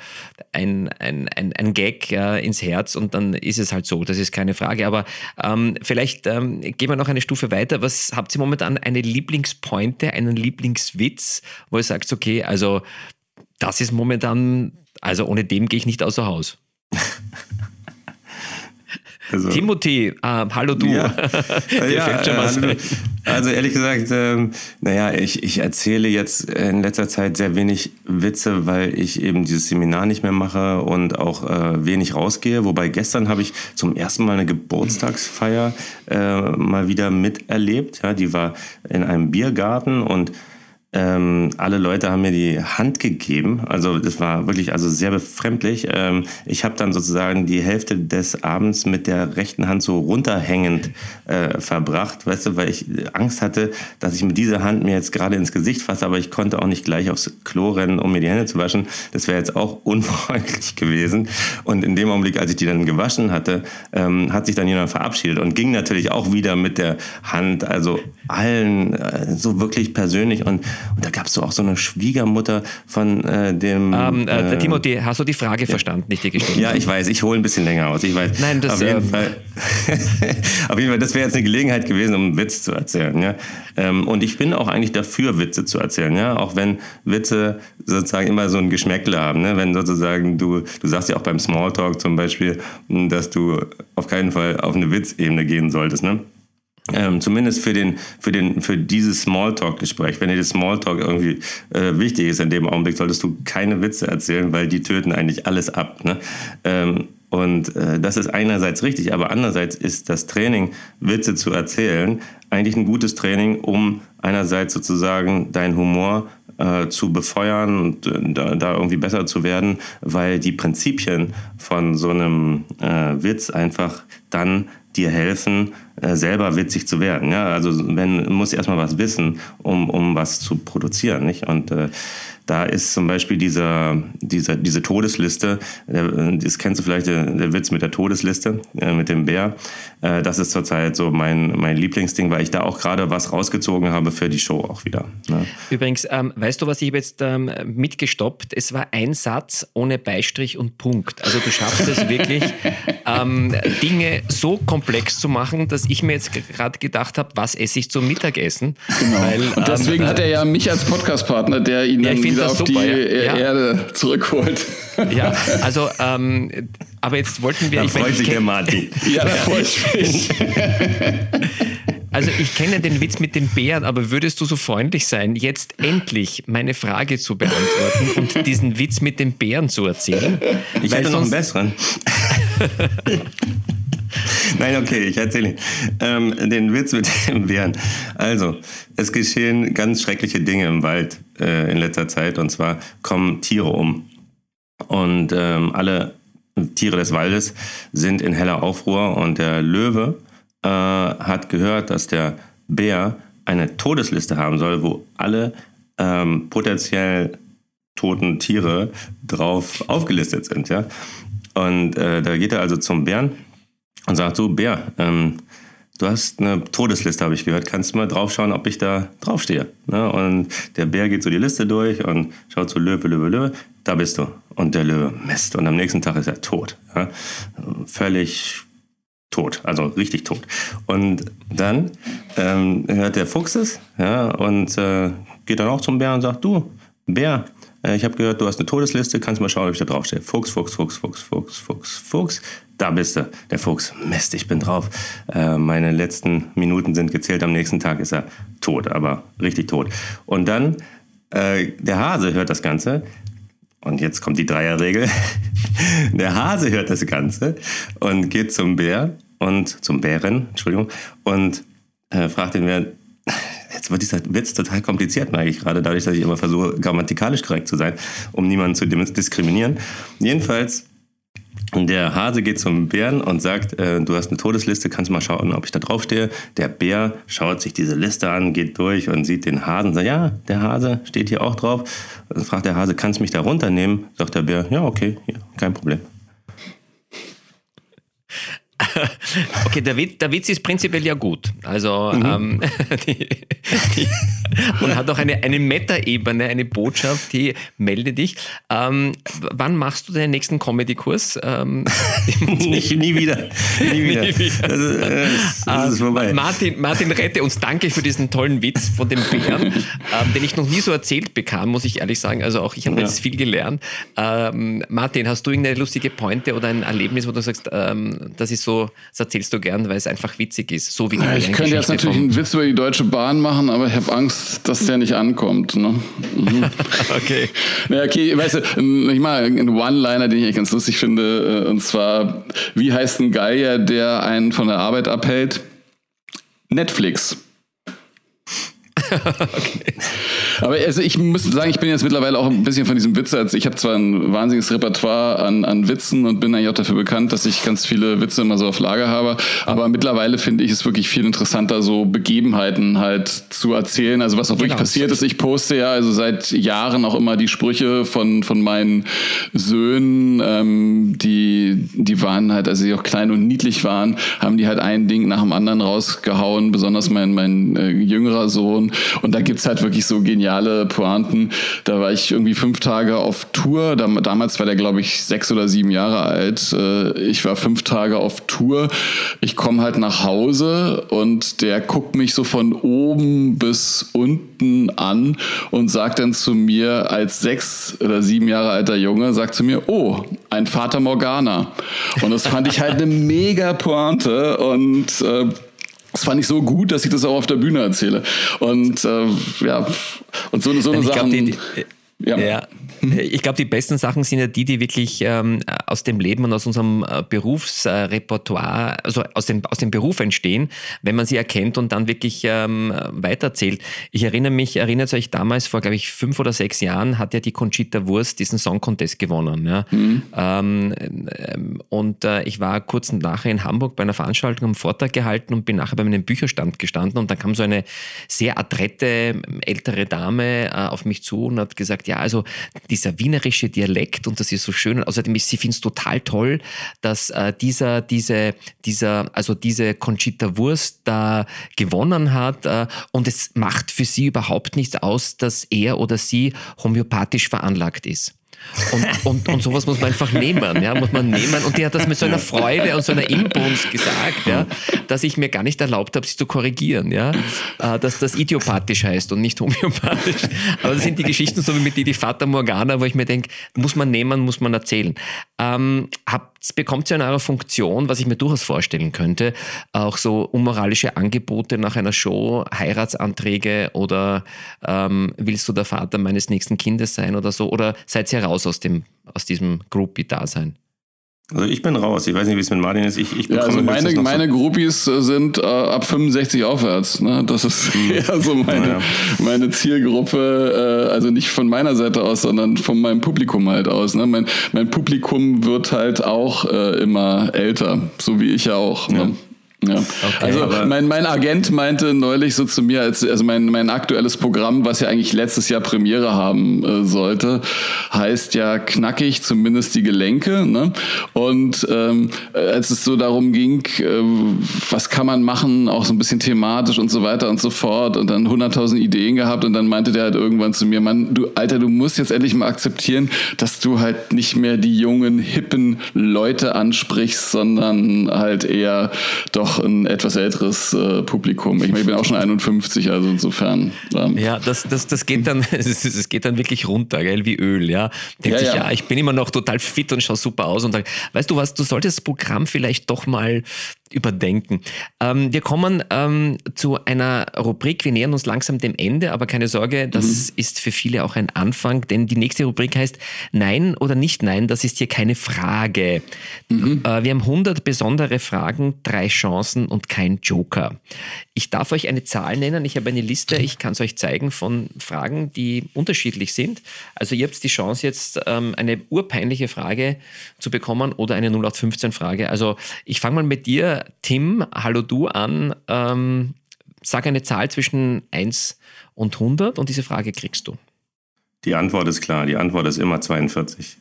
ein, ein, ein, ein Gag äh, ins Herz und dann ist es halt so, das ist keine Frage. Aber ähm, vielleicht ähm, gehen wir noch eine Stufe weiter. Was habt ihr momentan eine Lieblingspointe, einen Lieblingswitz, wo ihr sagt, okay, also das ist momentan, also ohne dem gehe ich nicht außer Haus. Also, Timothy, äh, hallo du. Ja, ja äh, also ehrlich gesagt, ähm, naja, ich, ich erzähle jetzt in letzter Zeit sehr wenig Witze, weil ich eben dieses Seminar nicht mehr mache und auch äh, wenig rausgehe. Wobei gestern habe ich zum ersten Mal eine Geburtstagsfeier äh, mal wieder miterlebt. Ja, die war in einem Biergarten und ähm, alle Leute haben mir die Hand gegeben. Also das war wirklich also sehr befremdlich. Ähm, ich habe dann sozusagen die Hälfte des Abends mit der rechten Hand so runterhängend äh, verbracht, weißt du, weil ich Angst hatte, dass ich mit dieser Hand mir jetzt gerade ins Gesicht fasse, aber ich konnte auch nicht gleich aufs Klo rennen, um mir die Hände zu waschen. Das wäre jetzt auch unfreundlich gewesen. Und in dem Augenblick, als ich die dann gewaschen hatte, ähm, hat sich dann jemand verabschiedet und ging natürlich auch wieder mit der Hand, also allen äh, so wirklich persönlich und und da gab es so auch so eine Schwiegermutter von äh, dem. Ähm, äh, äh, Timothy, hast du die Frage ja. verstanden, nicht die gestellt? Ja, ich weiß, ich hole ein bisschen länger aus. Ich weiß. Nein, das auf jeden, ähm, Fall, auf jeden Fall, das wäre jetzt eine Gelegenheit gewesen, um einen Witz zu erzählen. Ja? Ähm, und ich bin auch eigentlich dafür, Witze zu erzählen, ja, auch wenn Witze sozusagen immer so ein Geschmäckle haben. Ne? Wenn sozusagen du, du sagst ja auch beim Smalltalk zum Beispiel, dass du auf keinen Fall auf eine Witzebene gehen solltest. Ne? Ähm, zumindest für den für den für dieses Smalltalk-Gespräch. Wenn dir das Smalltalk irgendwie äh, wichtig ist in dem Augenblick, solltest du keine Witze erzählen, weil die töten eigentlich alles ab. Ne? Ähm, und äh, das ist einerseits richtig, aber andererseits ist das Training, Witze zu erzählen, eigentlich ein gutes Training, um einerseits sozusagen deinen Humor äh, zu befeuern und äh, da, da, irgendwie besser zu werden, weil die Prinzipien von so einem äh, Witz einfach dann dir helfen, selber witzig zu werden. Ja? Also wenn muss erstmal was wissen, um, um was zu produzieren. Nicht? Und äh, da ist zum Beispiel dieser, dieser, diese Todesliste, das kennst du vielleicht, der, Witz mit der Todesliste, äh, mit dem Bär. Äh, das ist zurzeit so mein, mein Lieblingsding, weil ich da auch gerade was rausgezogen habe für die Show auch wieder. Ne? Übrigens, ähm, weißt du, was ich jetzt ähm, mitgestoppt? Es war ein Satz ohne Beistrich und Punkt. Also du schaffst es wirklich, ähm, Dinge so komplex zu machen, dass ich mir jetzt gerade gedacht habe, was esse ich zum Mittagessen? Genau. Weil, und deswegen ähm, hat er ja mich als Podcastpartner, der ihn ja, dann wieder auf super, die ja. Erde zurückholt. Ja, also, ähm, aber jetzt wollten wir. Da ich freut sich der Martin. ja, da freue ich mich. Also ich kenne den Witz mit den Bären, aber würdest du so freundlich sein, jetzt endlich meine Frage zu beantworten und diesen Witz mit den Bären zu erzählen? Ich hätte noch einen besseren. Nein, okay, ich erzähle ähm, den Witz mit den Bären. Also, es geschehen ganz schreckliche Dinge im Wald äh, in letzter Zeit. Und zwar kommen Tiere um. Und ähm, alle Tiere des Waldes sind in heller Aufruhr. Und der Löwe äh, hat gehört, dass der Bär eine Todesliste haben soll, wo alle ähm, potenziell toten Tiere drauf aufgelistet sind. Ja? Und äh, da geht er also zum Bären und sagt so, Bär, ähm, du hast eine Todesliste, habe ich gehört, kannst du mal draufschauen, ob ich da draufstehe. Ne? Und der Bär geht so die Liste durch und schaut so, Löwe, Löwe, Löwe, da bist du. Und der Löwe, Mist. Und am nächsten Tag ist er tot. Ja? Völlig tot, also richtig tot. Und dann ähm, hört der Fuchs es ja, und äh, geht dann auch zum Bär und sagt, du, Bär, äh, ich habe gehört, du hast eine Todesliste, kannst mal schauen, ob ich da draufstehe. Fuchs, Fuchs, Fuchs, Fuchs, Fuchs, Fuchs, Fuchs. Da bist du, der Fuchs. Mist, ich bin drauf. Äh, meine letzten Minuten sind gezählt. Am nächsten Tag ist er tot, aber richtig tot. Und dann, äh, der Hase hört das Ganze. Und jetzt kommt die Dreierregel. der Hase hört das Ganze und geht zum Bär und zum Bären, Entschuldigung, und äh, fragt den Bär, Jetzt wird dieser Witz total kompliziert, merke ich gerade, dadurch, dass ich immer versuche, grammatikalisch korrekt zu sein, um niemanden zu diskriminieren. Jedenfalls Der Hase geht zum Bären und sagt, äh, du hast eine Todesliste, kannst mal schauen, ob ich da draufstehe. Der Bär schaut sich diese Liste an, geht durch und sieht den Hasen und sagt, ja, der Hase steht hier auch drauf. Dann fragt der Hase, kannst du mich da runternehmen? Sagt der Bär, ja, okay, ja, kein Problem. okay, der Witz, der Witz ist prinzipiell ja gut. Also mhm. ähm, die, die, und hat auch eine, eine Meta-Ebene, eine Botschaft, die melde dich. Ähm, wann machst du deinen nächsten Comedy-Kurs? Ähm, nie, nie wieder. Nie wieder. Nie wieder. Das, ist, äh, das ist vorbei. Martin, Martin, rette uns. Danke für diesen tollen Witz von dem Bären, ähm, den ich noch nie so erzählt bekam, muss ich ehrlich sagen. Also auch ich habe ja. jetzt viel gelernt. Ähm, Martin, hast du irgendeine lustige Pointe oder ein Erlebnis, wo du sagst, ähm, das ist so, das erzählst du gern, weil es einfach witzig ist. So wie ja, ich könnte jetzt natürlich einen Witz über die Deutsche Bahn machen, aber ich habe Angst, dass der nicht ankommt. Ne? Mhm. okay. Ja, okay, weißt du, ich mal einen One-Liner, den ich eigentlich ganz lustig finde, äh, und zwar, wie heißt ein Geier, der einen von der Arbeit abhält? Netflix. okay. Aber also ich muss sagen, ich bin jetzt mittlerweile auch ein bisschen von diesem Witz. Also ich habe zwar ein wahnsinniges Repertoire an, an Witzen und bin eigentlich auch dafür bekannt, dass ich ganz viele Witze immer so auf Lager habe. Aber mittlerweile finde ich es wirklich viel interessanter, so Begebenheiten halt zu erzählen. Also was auch wirklich genau. passiert ist. Ich poste ja also seit Jahren auch immer die Sprüche von, von meinen Söhnen, ähm, die, die waren halt, also die auch klein und niedlich waren, haben die halt ein Ding nach dem anderen rausgehauen, besonders mein, mein äh, jüngerer Sohn. Und da gibt's halt wirklich so geniale Pointen. Da war ich irgendwie fünf Tage auf Tour. Damals war der, glaube ich, sechs oder sieben Jahre alt. Äh, ich war fünf Tage auf Tour. Ich komme halt nach Hause und der guckt mich so von oben bis unten an und sagt dann zu mir als sechs oder sieben Jahre alter Junge, sagt zu mir, oh, ein Vater Morgana. Und das fand ich halt eine mega Pointe und äh, das fand ich so gut, dass ich das auch auf der Bühne erzähle. Und äh, ja, und so, so eine Sache. Ja. ja. Ich glaube, die besten Sachen sind ja die, die wirklich ähm, aus dem Leben und aus unserem äh, Berufsrepertoire, also aus dem, aus dem Beruf entstehen, wenn man sie erkennt und dann wirklich ähm, weiterzählt. Ich erinnere mich, erinnert euch damals, vor glaube ich fünf oder sechs Jahren, hat ja die Conchita Wurst diesen Song Contest gewonnen. Ja? Mhm. Ähm, und äh, ich war kurz nachher in Hamburg bei einer Veranstaltung am Vortrag gehalten und bin nachher bei meinem Bücherstand gestanden und dann kam so eine sehr adrette ältere Dame äh, auf mich zu und hat gesagt, ja, also dieser wienerische Dialekt und das ist so schön. außerdem, sie findet es total toll, dass äh, dieser, diese, dieser, also diese Conchita Wurst da gewonnen hat äh, und es macht für sie überhaupt nichts aus, dass er oder sie homöopathisch veranlagt ist. Und, und, und sowas muss man einfach nehmen, ja, muss man nehmen. Und die hat das mit so einer Freude und so einer Inbrunst gesagt, ja, dass ich mir gar nicht erlaubt habe, sie zu korrigieren, ja, äh, dass das idiopathisch heißt und nicht homöopathisch. Aber das sind die Geschichten so wie mit die, die Fata Morgana, wo ich mir denke, muss man nehmen, muss man erzählen. Ähm, habt, bekommt ihr in eurer Funktion, was ich mir durchaus vorstellen könnte, auch so unmoralische Angebote nach einer Show, Heiratsanträge oder ähm, willst du der Vater meines nächsten Kindes sein oder so? Oder seid ihr raus aus, dem, aus diesem Groupie-Dasein? Also ich bin raus. Ich weiß nicht, wie es mit Martin ist. Ich, ich ja, also meine, meine so Groupies äh, sind äh, ab 65 aufwärts. Ne? Das ist mhm. eher so meine, ja. meine Zielgruppe. Äh, also nicht von meiner Seite aus, sondern von meinem Publikum halt aus. Ne? Mein, mein Publikum wird halt auch äh, immer älter, so wie ich ja auch. Ne? Ja. Ne? Ja. Okay, also mein, mein Agent meinte neulich so zu mir, als, also mein, mein aktuelles Programm, was ja eigentlich letztes Jahr Premiere haben äh, sollte, heißt ja knackig zumindest die Gelenke. Ne? Und ähm, als es so darum ging, äh, was kann man machen, auch so ein bisschen thematisch und so weiter und so fort und dann 100.000 Ideen gehabt und dann meinte der halt irgendwann zu mir, Mann, du Alter, du musst jetzt endlich mal akzeptieren, dass du halt nicht mehr die jungen, hippen Leute ansprichst, sondern halt eher doch noch ein etwas älteres äh, Publikum. Ich, meine, ich bin auch schon 51, also insofern. Ähm. Ja, das, das, das geht dann, es geht dann wirklich runter, gell, wie Öl, ja. Denkt ja, sich, ja. ja. ich bin immer noch total fit und schaue super aus und dann, weißt du was, du solltest das Programm vielleicht doch mal überdenken. Ähm, wir kommen ähm, zu einer Rubrik. Wir nähern uns langsam dem Ende, aber keine Sorge, das mhm. ist für viele auch ein Anfang, denn die nächste Rubrik heißt Nein oder nicht Nein. Das ist hier keine Frage. Mhm. Äh, wir haben 100 besondere Fragen, drei Chancen und kein Joker. Ich darf euch eine Zahl nennen. Ich habe eine Liste. Ich kann es euch zeigen von Fragen, die unterschiedlich sind. Also ihr habt die Chance jetzt ähm, eine urpeinliche Frage zu bekommen oder eine 0815 Frage. Also ich fange mal mit dir Tim, hallo du an. Ähm, sag eine Zahl zwischen 1 und 100 und diese Frage kriegst du. Die Antwort ist klar. Die Antwort ist immer 42.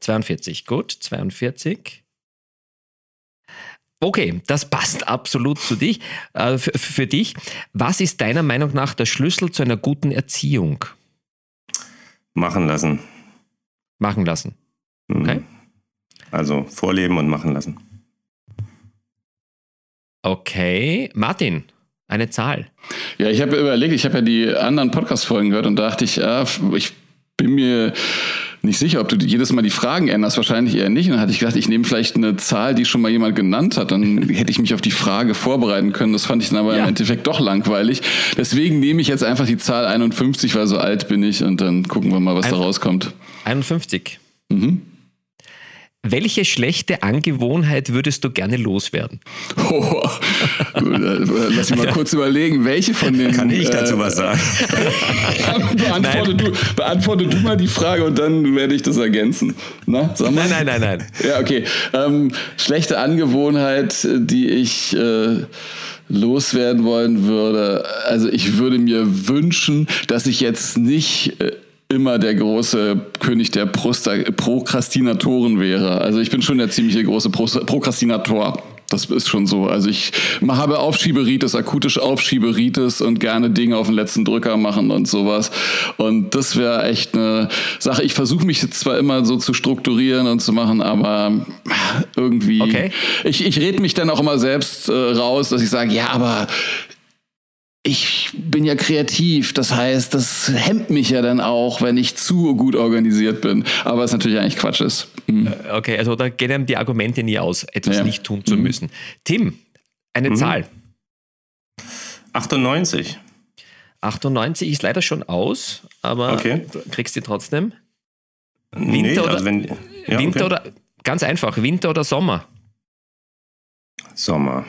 42, gut. 42. Okay, das passt absolut zu dich, äh, für, für dich. Was ist deiner Meinung nach der Schlüssel zu einer guten Erziehung? Machen lassen. Machen lassen. Mhm. Okay. Also vorleben und machen lassen. Okay, Martin, eine Zahl. Ja, ich habe überlegt, ich habe ja die anderen Podcast-Folgen gehört und dachte ich, ja, ich bin mir nicht sicher, ob du jedes Mal die Fragen änderst, wahrscheinlich eher nicht. Und dann hatte ich gedacht, ich nehme vielleicht eine Zahl, die schon mal jemand genannt hat, dann hätte ich mich auf die Frage vorbereiten können. Das fand ich dann aber ja. im Endeffekt doch langweilig. Deswegen nehme ich jetzt einfach die Zahl 51, weil so alt bin ich und dann gucken wir mal, was Ein, da rauskommt. 51. Mhm. Welche schlechte Angewohnheit würdest du gerne loswerden? Oh, lass mich mal kurz überlegen, welche von den. Kann ich dazu äh, was sagen? beantworte, du, beantworte du mal die Frage und dann werde ich das ergänzen. Na, sag mal. Nein, nein, nein, nein. Ja, okay. Ähm, schlechte Angewohnheit, die ich. Äh, loswerden wollen würde. Also ich würde mir wünschen, dass ich jetzt nicht äh, immer der große König der Prosta Prokrastinatoren wäre. Also ich bin schon der ziemliche große Prokrastinator. Das ist schon so. Also ich habe Aufschieberitis, akutisch Aufschieberitis und gerne Dinge auf den letzten Drücker machen und sowas. Und das wäre echt eine Sache. Ich versuche mich zwar immer so zu strukturieren und zu machen, aber irgendwie. Okay. Ich, ich rede mich dann auch immer selbst äh, raus, dass ich sage, ja, aber ich bin ja kreativ, das heißt, das hemmt mich ja dann auch, wenn ich zu gut organisiert bin. Aber es natürlich eigentlich Quatsch ist. Mhm. Okay, also da gehen einem die Argumente nie aus, etwas ja. nicht tun zu mhm. müssen. Tim, eine mhm. Zahl. 98. 98 ist leider schon aus, aber okay. du kriegst die trotzdem. Winter, nee, oder, also wenn, ja, Winter okay. oder ganz einfach, Winter oder Sommer? Sommer.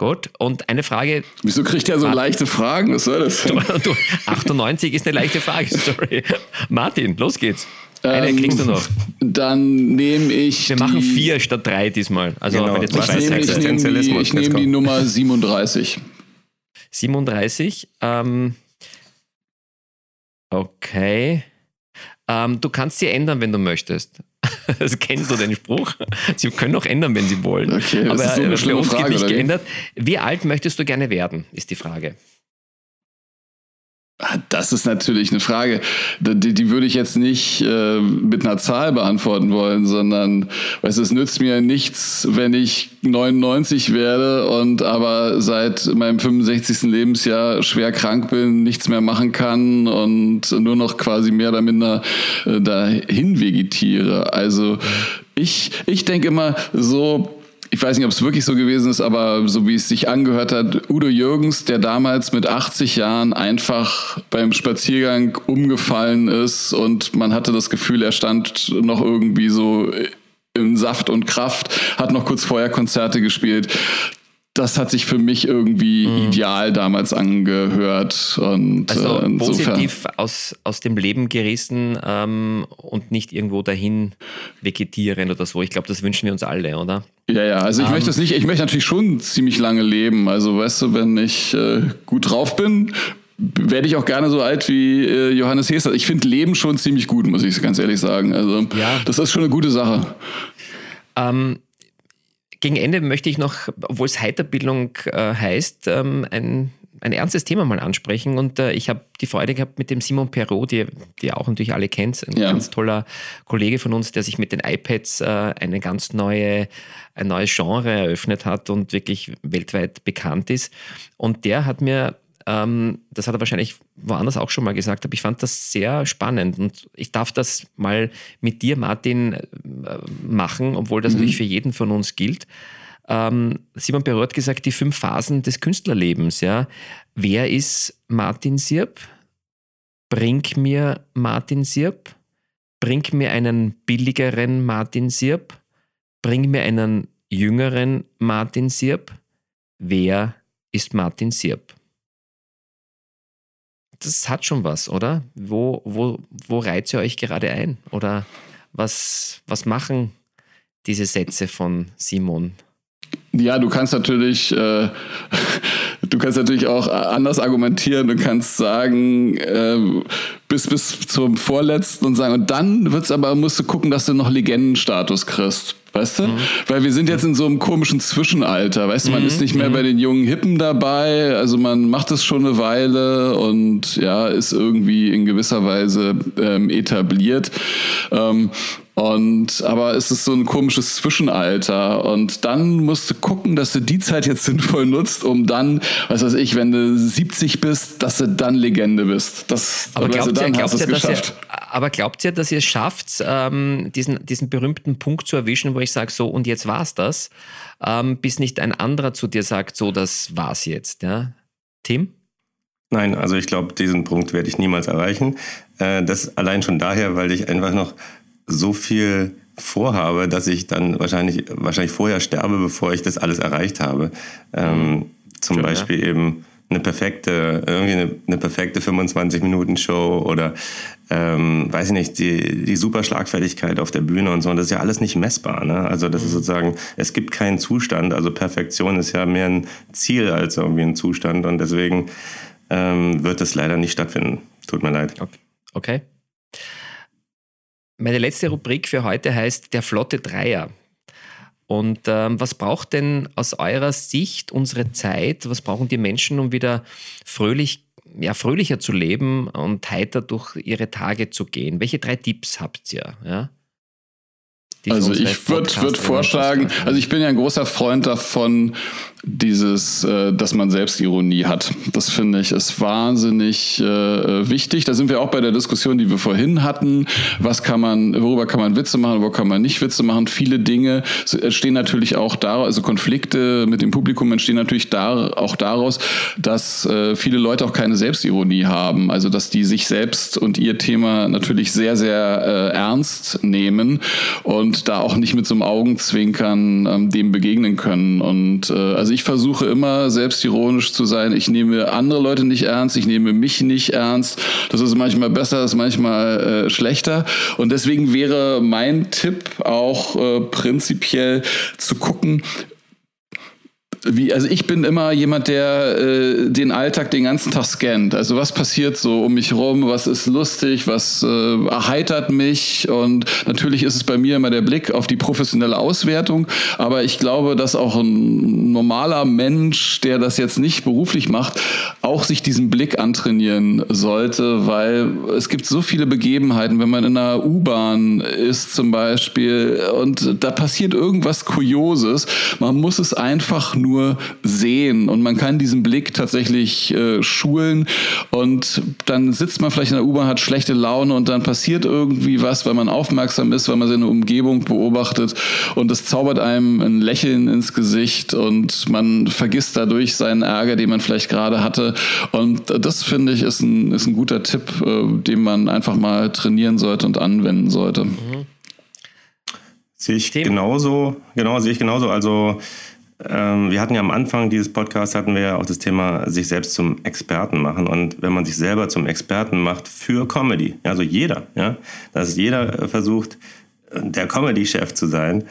Gut, und eine Frage. Wieso kriegt er so Martin, leichte Fragen? Was soll das? Du, du, 98 ist eine leichte Frage, sorry. Martin, los geht's. Eine ähm, kriegst du noch. Dann nehme ich. Wir machen vier statt drei diesmal. Also genau, wenn jetzt ich nehme, ich nehme die, ich nehme die Nummer 37. 37. Ähm, okay. Ähm, du kannst sie ändern, wenn du möchtest. Das kennst du den Spruch. Sie können auch ändern, wenn Sie wollen. Okay, das Aber ist so eine bei uns Frage, geht nicht geändert. Wie alt möchtest du gerne werden, ist die Frage. Ah, das ist natürlich eine Frage, die, die würde ich jetzt nicht äh, mit einer Zahl beantworten wollen, sondern weißt, es nützt mir nichts, wenn ich 99 werde und aber seit meinem 65. Lebensjahr schwer krank bin, nichts mehr machen kann und nur noch quasi mehr oder minder äh, dahin vegetiere. Also ich, ich denke immer so, ich weiß nicht, ob es wirklich so gewesen ist, aber so wie es sich angehört hat, Udo Jürgens, der damals mit 80 Jahren einfach beim Spaziergang umgefallen ist und man hatte das Gefühl, er stand noch irgendwie so in Saft und Kraft, hat noch kurz vorher Konzerte gespielt das hat sich für mich irgendwie mhm. ideal damals angehört. Und, also äh, positiv aus, aus dem Leben gerissen ähm, und nicht irgendwo dahin vegetieren oder so. Ich glaube, das wünschen wir uns alle, oder? Ja, ja, also ich um, möchte das nicht, ich möchte natürlich schon ziemlich lange leben. Also weißt du, wenn ich äh, gut drauf bin, werde ich auch gerne so alt wie äh, Johannes Hester. Ich finde Leben schon ziemlich gut, muss ich ganz ehrlich sagen. Also ja. das ist schon eine gute Sache. Ähm, gegen Ende möchte ich noch, obwohl es Heiterbildung äh, heißt, ähm, ein, ein ernstes Thema mal ansprechen. Und äh, ich habe die Freude gehabt mit dem Simon Perrault, die, die ihr auch natürlich alle kennt, ein ja. ganz toller Kollege von uns, der sich mit den iPads äh, eine ganz neue, ein neues Genre eröffnet hat und wirklich weltweit bekannt ist. Und der hat mir ähm, das hat er wahrscheinlich woanders auch schon mal gesagt, aber ich fand das sehr spannend und ich darf das mal mit dir, Martin, äh, machen, obwohl das mhm. natürlich für jeden von uns gilt. ähm, Simon Perot hat gesagt, die fünf Phasen des Künstlerlebens. Ja. Wer ist Martin Sierp? Bring mir Martin Sierp. Bring mir einen billigeren Martin Sierp. Bring mir einen jüngeren Martin Sierp. Wer ist Martin Sierp? Das hat schon was, oder? Wo, wo, wo reizt ihr euch gerade ein? Oder was, was machen diese Sätze von Simon? Ja, du kannst natürlich, äh, du kannst natürlich auch anders argumentieren. Du kannst sagen, äh, bis, bis zum vorletzten und sagen, und dann wird's aber, musst du gucken, dass du noch Legendenstatus kriegst. Weißt du? Mhm. Weil wir sind jetzt in so einem komischen Zwischenalter. Weißt du, man mhm. ist nicht mehr mhm. bei den jungen Hippen dabei. Also man macht es schon eine Weile und ja, ist irgendwie in gewisser Weise ähm, etabliert. Ähm, und aber es ist so ein komisches Zwischenalter. Und dann musst du gucken, dass du die Zeit jetzt sinnvoll nutzt, um dann, was weiß ich, wenn du 70 bist, dass du dann Legende bist. Das, aber glaubt ihr, glaubt ihr, dass ihr, aber glaubt ihr, dass ihr es schafft, ähm, diesen, diesen berühmten Punkt zu erwischen, wo ich sage, so und jetzt war's das, ähm, bis nicht ein anderer zu dir sagt, so das war's jetzt, ja? Tim? Nein, also ich glaube, diesen Punkt werde ich niemals erreichen. Äh, das allein schon daher, weil ich einfach noch so viel vorhabe, dass ich dann wahrscheinlich, wahrscheinlich vorher sterbe, bevor ich das alles erreicht habe. Ähm, zum Schön, Beispiel ja. eben eine perfekte, irgendwie eine, eine perfekte 25-Minuten-Show oder ähm, weiß ich nicht, die, die super Schlagfertigkeit auf der Bühne und so. Und das ist ja alles nicht messbar. Ne? Also das mhm. ist sozusagen, es gibt keinen Zustand. Also Perfektion ist ja mehr ein Ziel als irgendwie ein Zustand. Und deswegen ähm, wird das leider nicht stattfinden. Tut mir leid. Okay. Meine letzte Rubrik für heute heißt der flotte Dreier. Und ähm, was braucht denn aus eurer Sicht unsere Zeit? Was brauchen die Menschen, um wieder fröhlich, ja, fröhlicher zu leben und heiter durch ihre Tage zu gehen? Welche drei Tipps habt ihr? Ja? Also ich würde würd vorschlagen, also ich bin ja ein großer Freund davon, dieses, äh, dass man Selbstironie hat. Das finde ich ist wahnsinnig äh, wichtig. Da sind wir auch bei der Diskussion, die wir vorhin hatten. Was kann man, worüber kann man Witze machen, wo kann man nicht Witze machen? Viele Dinge entstehen natürlich auch daraus, also Konflikte mit dem Publikum entstehen natürlich da, auch daraus, dass äh, viele Leute auch keine Selbstironie haben. Also dass die sich selbst und ihr Thema natürlich sehr, sehr äh, ernst nehmen und da auch nicht mit so einem Augenzwinkern ähm, dem begegnen können. Und äh, also also ich versuche immer selbstironisch zu sein. Ich nehme andere Leute nicht ernst, ich nehme mich nicht ernst. Das ist manchmal besser, das ist manchmal äh, schlechter. Und deswegen wäre mein Tipp auch äh, prinzipiell zu gucken, wie, also ich bin immer jemand, der äh, den Alltag den ganzen Tag scannt. Also was passiert so um mich rum, was ist lustig, was äh, erheitert mich? Und natürlich ist es bei mir immer der Blick auf die professionelle Auswertung, aber ich glaube, dass auch ein normaler Mensch, der das jetzt nicht beruflich macht, auch sich diesen Blick antrainieren sollte, weil es gibt so viele Begebenheiten, wenn man in einer U-Bahn ist zum Beispiel und da passiert irgendwas Kurioses, man muss es einfach nur nur sehen und man kann diesen Blick tatsächlich äh, schulen und dann sitzt man vielleicht in der U-Bahn, hat schlechte Laune und dann passiert irgendwie was, weil man aufmerksam ist, weil man seine Umgebung beobachtet und es zaubert einem ein Lächeln ins Gesicht und man vergisst dadurch seinen Ärger, den man vielleicht gerade hatte und das finde ich ist ein, ist ein guter Tipp, äh, den man einfach mal trainieren sollte und anwenden sollte. Mhm. Sehe ich genauso, genau, sehe ich genauso. Also wir hatten ja am Anfang dieses Podcasts hatten wir ja auch das Thema sich selbst zum Experten machen. Und wenn man sich selber zum Experten macht für Comedy, also jeder, ja, dass jeder versucht der Comedy-Chef zu sein.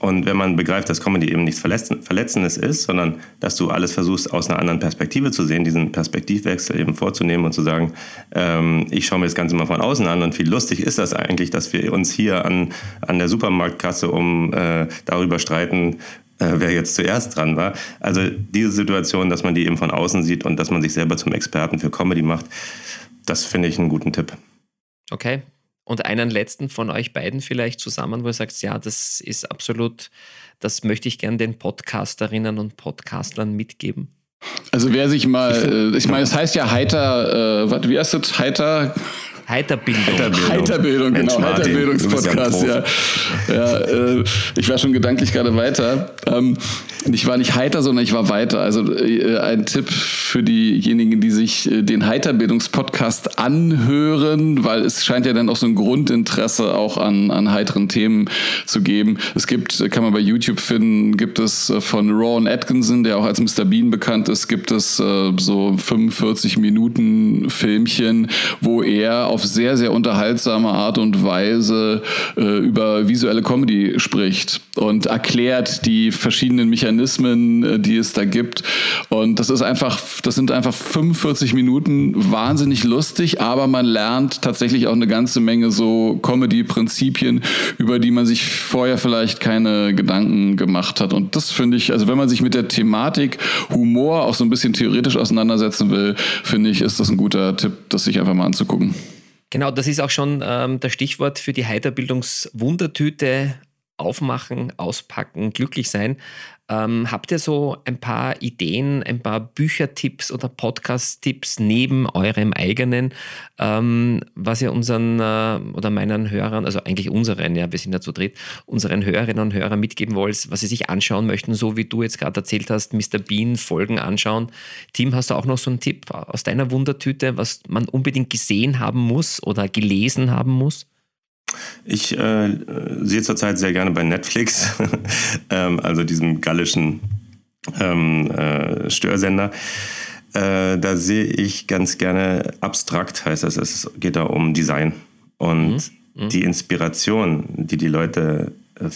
Und wenn man begreift, dass Comedy eben nichts Verletzendes ist, sondern dass du alles versuchst aus einer anderen Perspektive zu sehen, diesen Perspektivwechsel eben vorzunehmen und zu sagen, ähm, ich schaue mir das Ganze mal von außen an und wie lustig ist das eigentlich, dass wir uns hier an, an der Supermarktkasse um äh, darüber streiten, äh, wer jetzt zuerst dran war. Also diese Situation, dass man die eben von außen sieht und dass man sich selber zum Experten für Comedy macht, das finde ich einen guten Tipp. Okay. Und einen letzten von euch beiden vielleicht zusammen, wo ihr sagt, ja, das ist absolut, das möchte ich gern den Podcasterinnen und Podcastlern mitgeben. Also wer sich mal, ich, äh, ich meine, es heißt ja heiter, äh, wie heißt es, heiter Heiterbildung. Heiterbildung, Heiterbildung Mensch, genau. Martin, Heiterbildungspodcast, ja. ja äh, ich war schon gedanklich gerade weiter. Ähm, ich war nicht heiter, sondern ich war weiter. Also äh, ein Tipp für diejenigen, die sich äh, den Heiterbildungspodcast anhören, weil es scheint ja dann auch so ein Grundinteresse auch an, an heiteren Themen zu geben. Es gibt, kann man bei YouTube finden, gibt es äh, von Ron Atkinson, der auch als Mr. Bean bekannt ist, gibt es äh, so 45 Minuten Filmchen, wo er auf sehr, sehr unterhaltsame Art und Weise äh, über visuelle Comedy spricht und erklärt die verschiedenen Mechanismen, äh, die es da gibt. Und das ist einfach, das sind einfach 45 Minuten wahnsinnig lustig, aber man lernt tatsächlich auch eine ganze Menge so Comedy-Prinzipien, über die man sich vorher vielleicht keine Gedanken gemacht hat. Und das finde ich, also wenn man sich mit der Thematik Humor auch so ein bisschen theoretisch auseinandersetzen will, finde ich, ist das ein guter Tipp, das sich einfach mal anzugucken. Genau, das ist auch schon ähm, das Stichwort für die Heiterbildungswundertüte. Aufmachen, auspacken, glücklich sein. Ähm, habt ihr so ein paar Ideen, ein paar Büchertipps oder Podcast-Tipps neben eurem eigenen, ähm, was ihr unseren äh, oder meinen Hörern, also eigentlich unseren, ja, wir sind ja zu dritt, unseren Hörerinnen und Hörern mitgeben wollt, was sie sich anschauen möchten, so wie du jetzt gerade erzählt hast, Mr. Bean Folgen anschauen. Tim, hast du auch noch so einen Tipp aus deiner Wundertüte, was man unbedingt gesehen haben muss oder gelesen haben muss? Ich äh, sehe zurzeit sehr gerne bei Netflix, ähm, also diesem gallischen ähm, äh, Störsender. Äh, da sehe ich ganz gerne abstrakt, heißt das, es geht da um Design und mhm. Mhm. die Inspiration, die die Leute äh,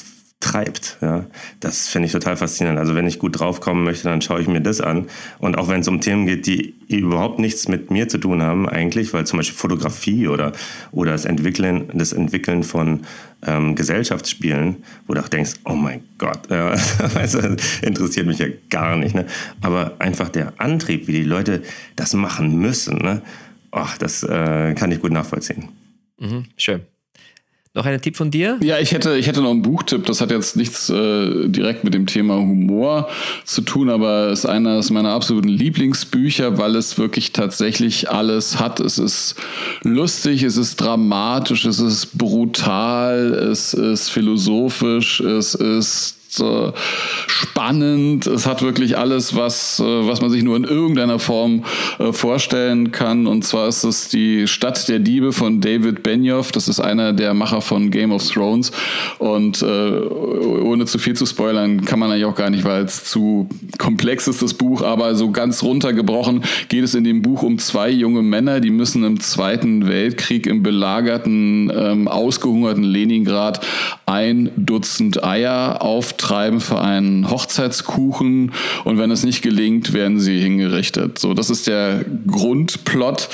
treibt. Ja, das finde ich total faszinierend. Also wenn ich gut draufkommen möchte, dann schaue ich mir das an. Und auch wenn es um Themen geht, die überhaupt nichts mit mir zu tun haben, eigentlich, weil zum Beispiel Fotografie oder, oder das Entwickeln, das Entwickeln von ähm, Gesellschaftsspielen, wo du auch denkst, oh mein Gott, ja, also, interessiert mich ja gar nicht. Ne? Aber einfach der Antrieb, wie die Leute das machen müssen, ne? Ach, das äh, kann ich gut nachvollziehen. Mhm, schön. Noch ein Tipp von dir? Ja, ich hätte, ich hätte noch einen Buchtipp. Das hat jetzt nichts äh, direkt mit dem Thema Humor zu tun, aber es ist eines meiner absoluten Lieblingsbücher, weil es wirklich tatsächlich alles hat. Es ist lustig, es ist dramatisch, es ist brutal, es ist philosophisch, es ist äh, spannend. Es hat wirklich alles, was, äh, was man sich nur in irgendeiner Form äh, vorstellen kann. Und zwar ist es die Stadt der Diebe von David Benioff. Das ist einer der Macher von Game of Thrones. Und ohne zu viel zu spoilern, kann man eigentlich auch gar nicht, weil es zu komplex ist, das Buch. Aber so ganz runtergebrochen geht es in dem Buch um zwei junge Männer, die müssen im Zweiten Weltkrieg im belagerten, ähm, ausgehungerten Leningrad ein Dutzend Eier auftreiben für einen Hochzeitskuchen und wenn es nicht gelingt, werden sie hingerichtet. So, das ist der Grundplot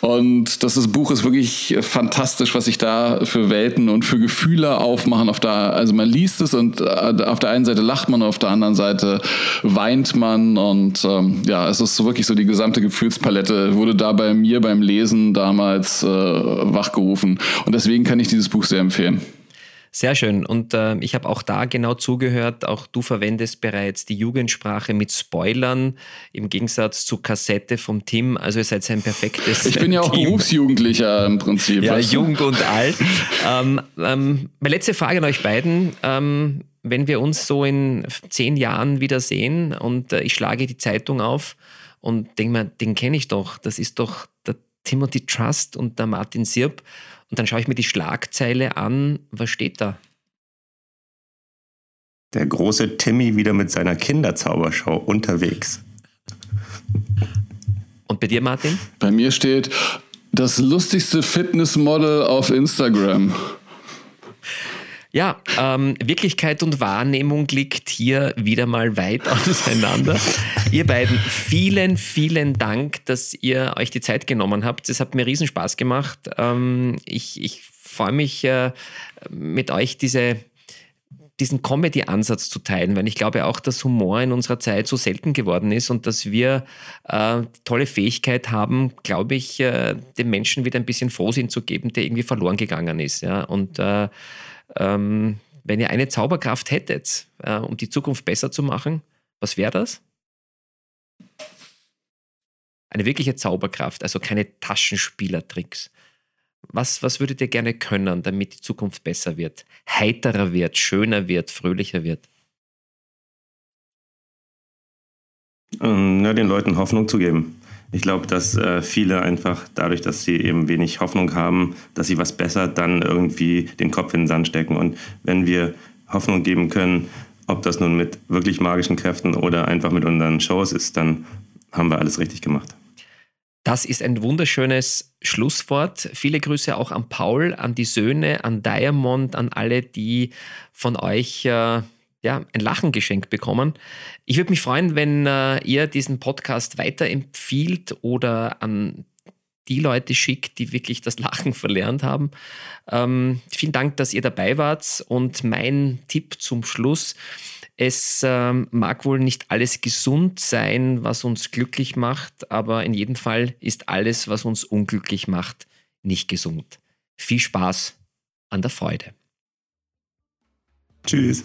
und das ist, Buch ist wirklich fantastisch, was sich da für Welten und für Gefühle aufmachen. Auf der, also man liest es und äh, auf der einen Seite lacht man, auf der anderen Seite weint man und ähm, ja, es ist wirklich so die gesamte Gefühlspalette wurde da bei mir beim Lesen damals äh, wachgerufen und deswegen kann ich dieses Buch sehr empfehlen. Sehr schön. Und äh, ich habe auch da genau zugehört. Auch du verwendest bereits die Jugendsprache mit Spoilern im Gegensatz zu Kassette vom Tim. Also ihr seid ein perfektes. Ich bin ja auch Team. Berufsjugendlicher im Prinzip. Ja, jung und alt. ähm, ähm, meine letzte Frage an euch beiden. Ähm, wenn wir uns so in zehn Jahren wiedersehen und äh, ich schlage die Zeitung auf und denke mir, den kenne ich doch. Das ist doch der Timothy Trust und der Martin Sirp. Und dann schaue ich mir die Schlagzeile an. Was steht da? Der große Timmy wieder mit seiner Kinderzaubershow unterwegs. Und bei dir, Martin? Bei mir steht das lustigste Fitnessmodel auf Instagram. Ja, ähm, Wirklichkeit und Wahrnehmung liegt hier wieder mal weit auseinander. ihr beiden, vielen, vielen Dank, dass ihr euch die Zeit genommen habt. Es hat mir riesen Spaß gemacht. Ähm, ich ich freue mich, äh, mit euch diese diesen Comedy-Ansatz zu teilen, weil ich glaube auch, dass Humor in unserer Zeit so selten geworden ist und dass wir äh, tolle Fähigkeit haben, glaube ich, äh, dem Menschen wieder ein bisschen Frohsinn zu geben, der irgendwie verloren gegangen ist. Ja? Und äh, ähm, wenn ihr eine Zauberkraft hättet, äh, um die Zukunft besser zu machen, was wäre das? Eine wirkliche Zauberkraft, also keine Taschenspielertricks. Was, was würdet ihr gerne können, damit die Zukunft besser wird, heiterer wird, schöner wird, fröhlicher wird? Ähm, ja, den Leuten Hoffnung zu geben. Ich glaube, dass äh, viele einfach dadurch, dass sie eben wenig Hoffnung haben, dass sie was besser, dann irgendwie den Kopf in den Sand stecken. Und wenn wir Hoffnung geben können, ob das nun mit wirklich magischen Kräften oder einfach mit unseren Shows ist, dann haben wir alles richtig gemacht. Das ist ein wunderschönes Schlusswort. Viele Grüße auch an Paul, an die Söhne, an Diamond, an alle, die von euch äh, ja, ein Lachen geschenkt bekommen. Ich würde mich freuen, wenn äh, ihr diesen Podcast weiterempfiehlt oder an die Leute schickt, die wirklich das Lachen verlernt haben. Ähm, vielen Dank, dass ihr dabei wart. Und mein Tipp zum Schluss es ähm, mag wohl nicht alles gesund sein, was uns glücklich macht, aber in jedem Fall ist alles, was uns unglücklich macht, nicht gesund. Viel Spaß an der Freude. Tschüss.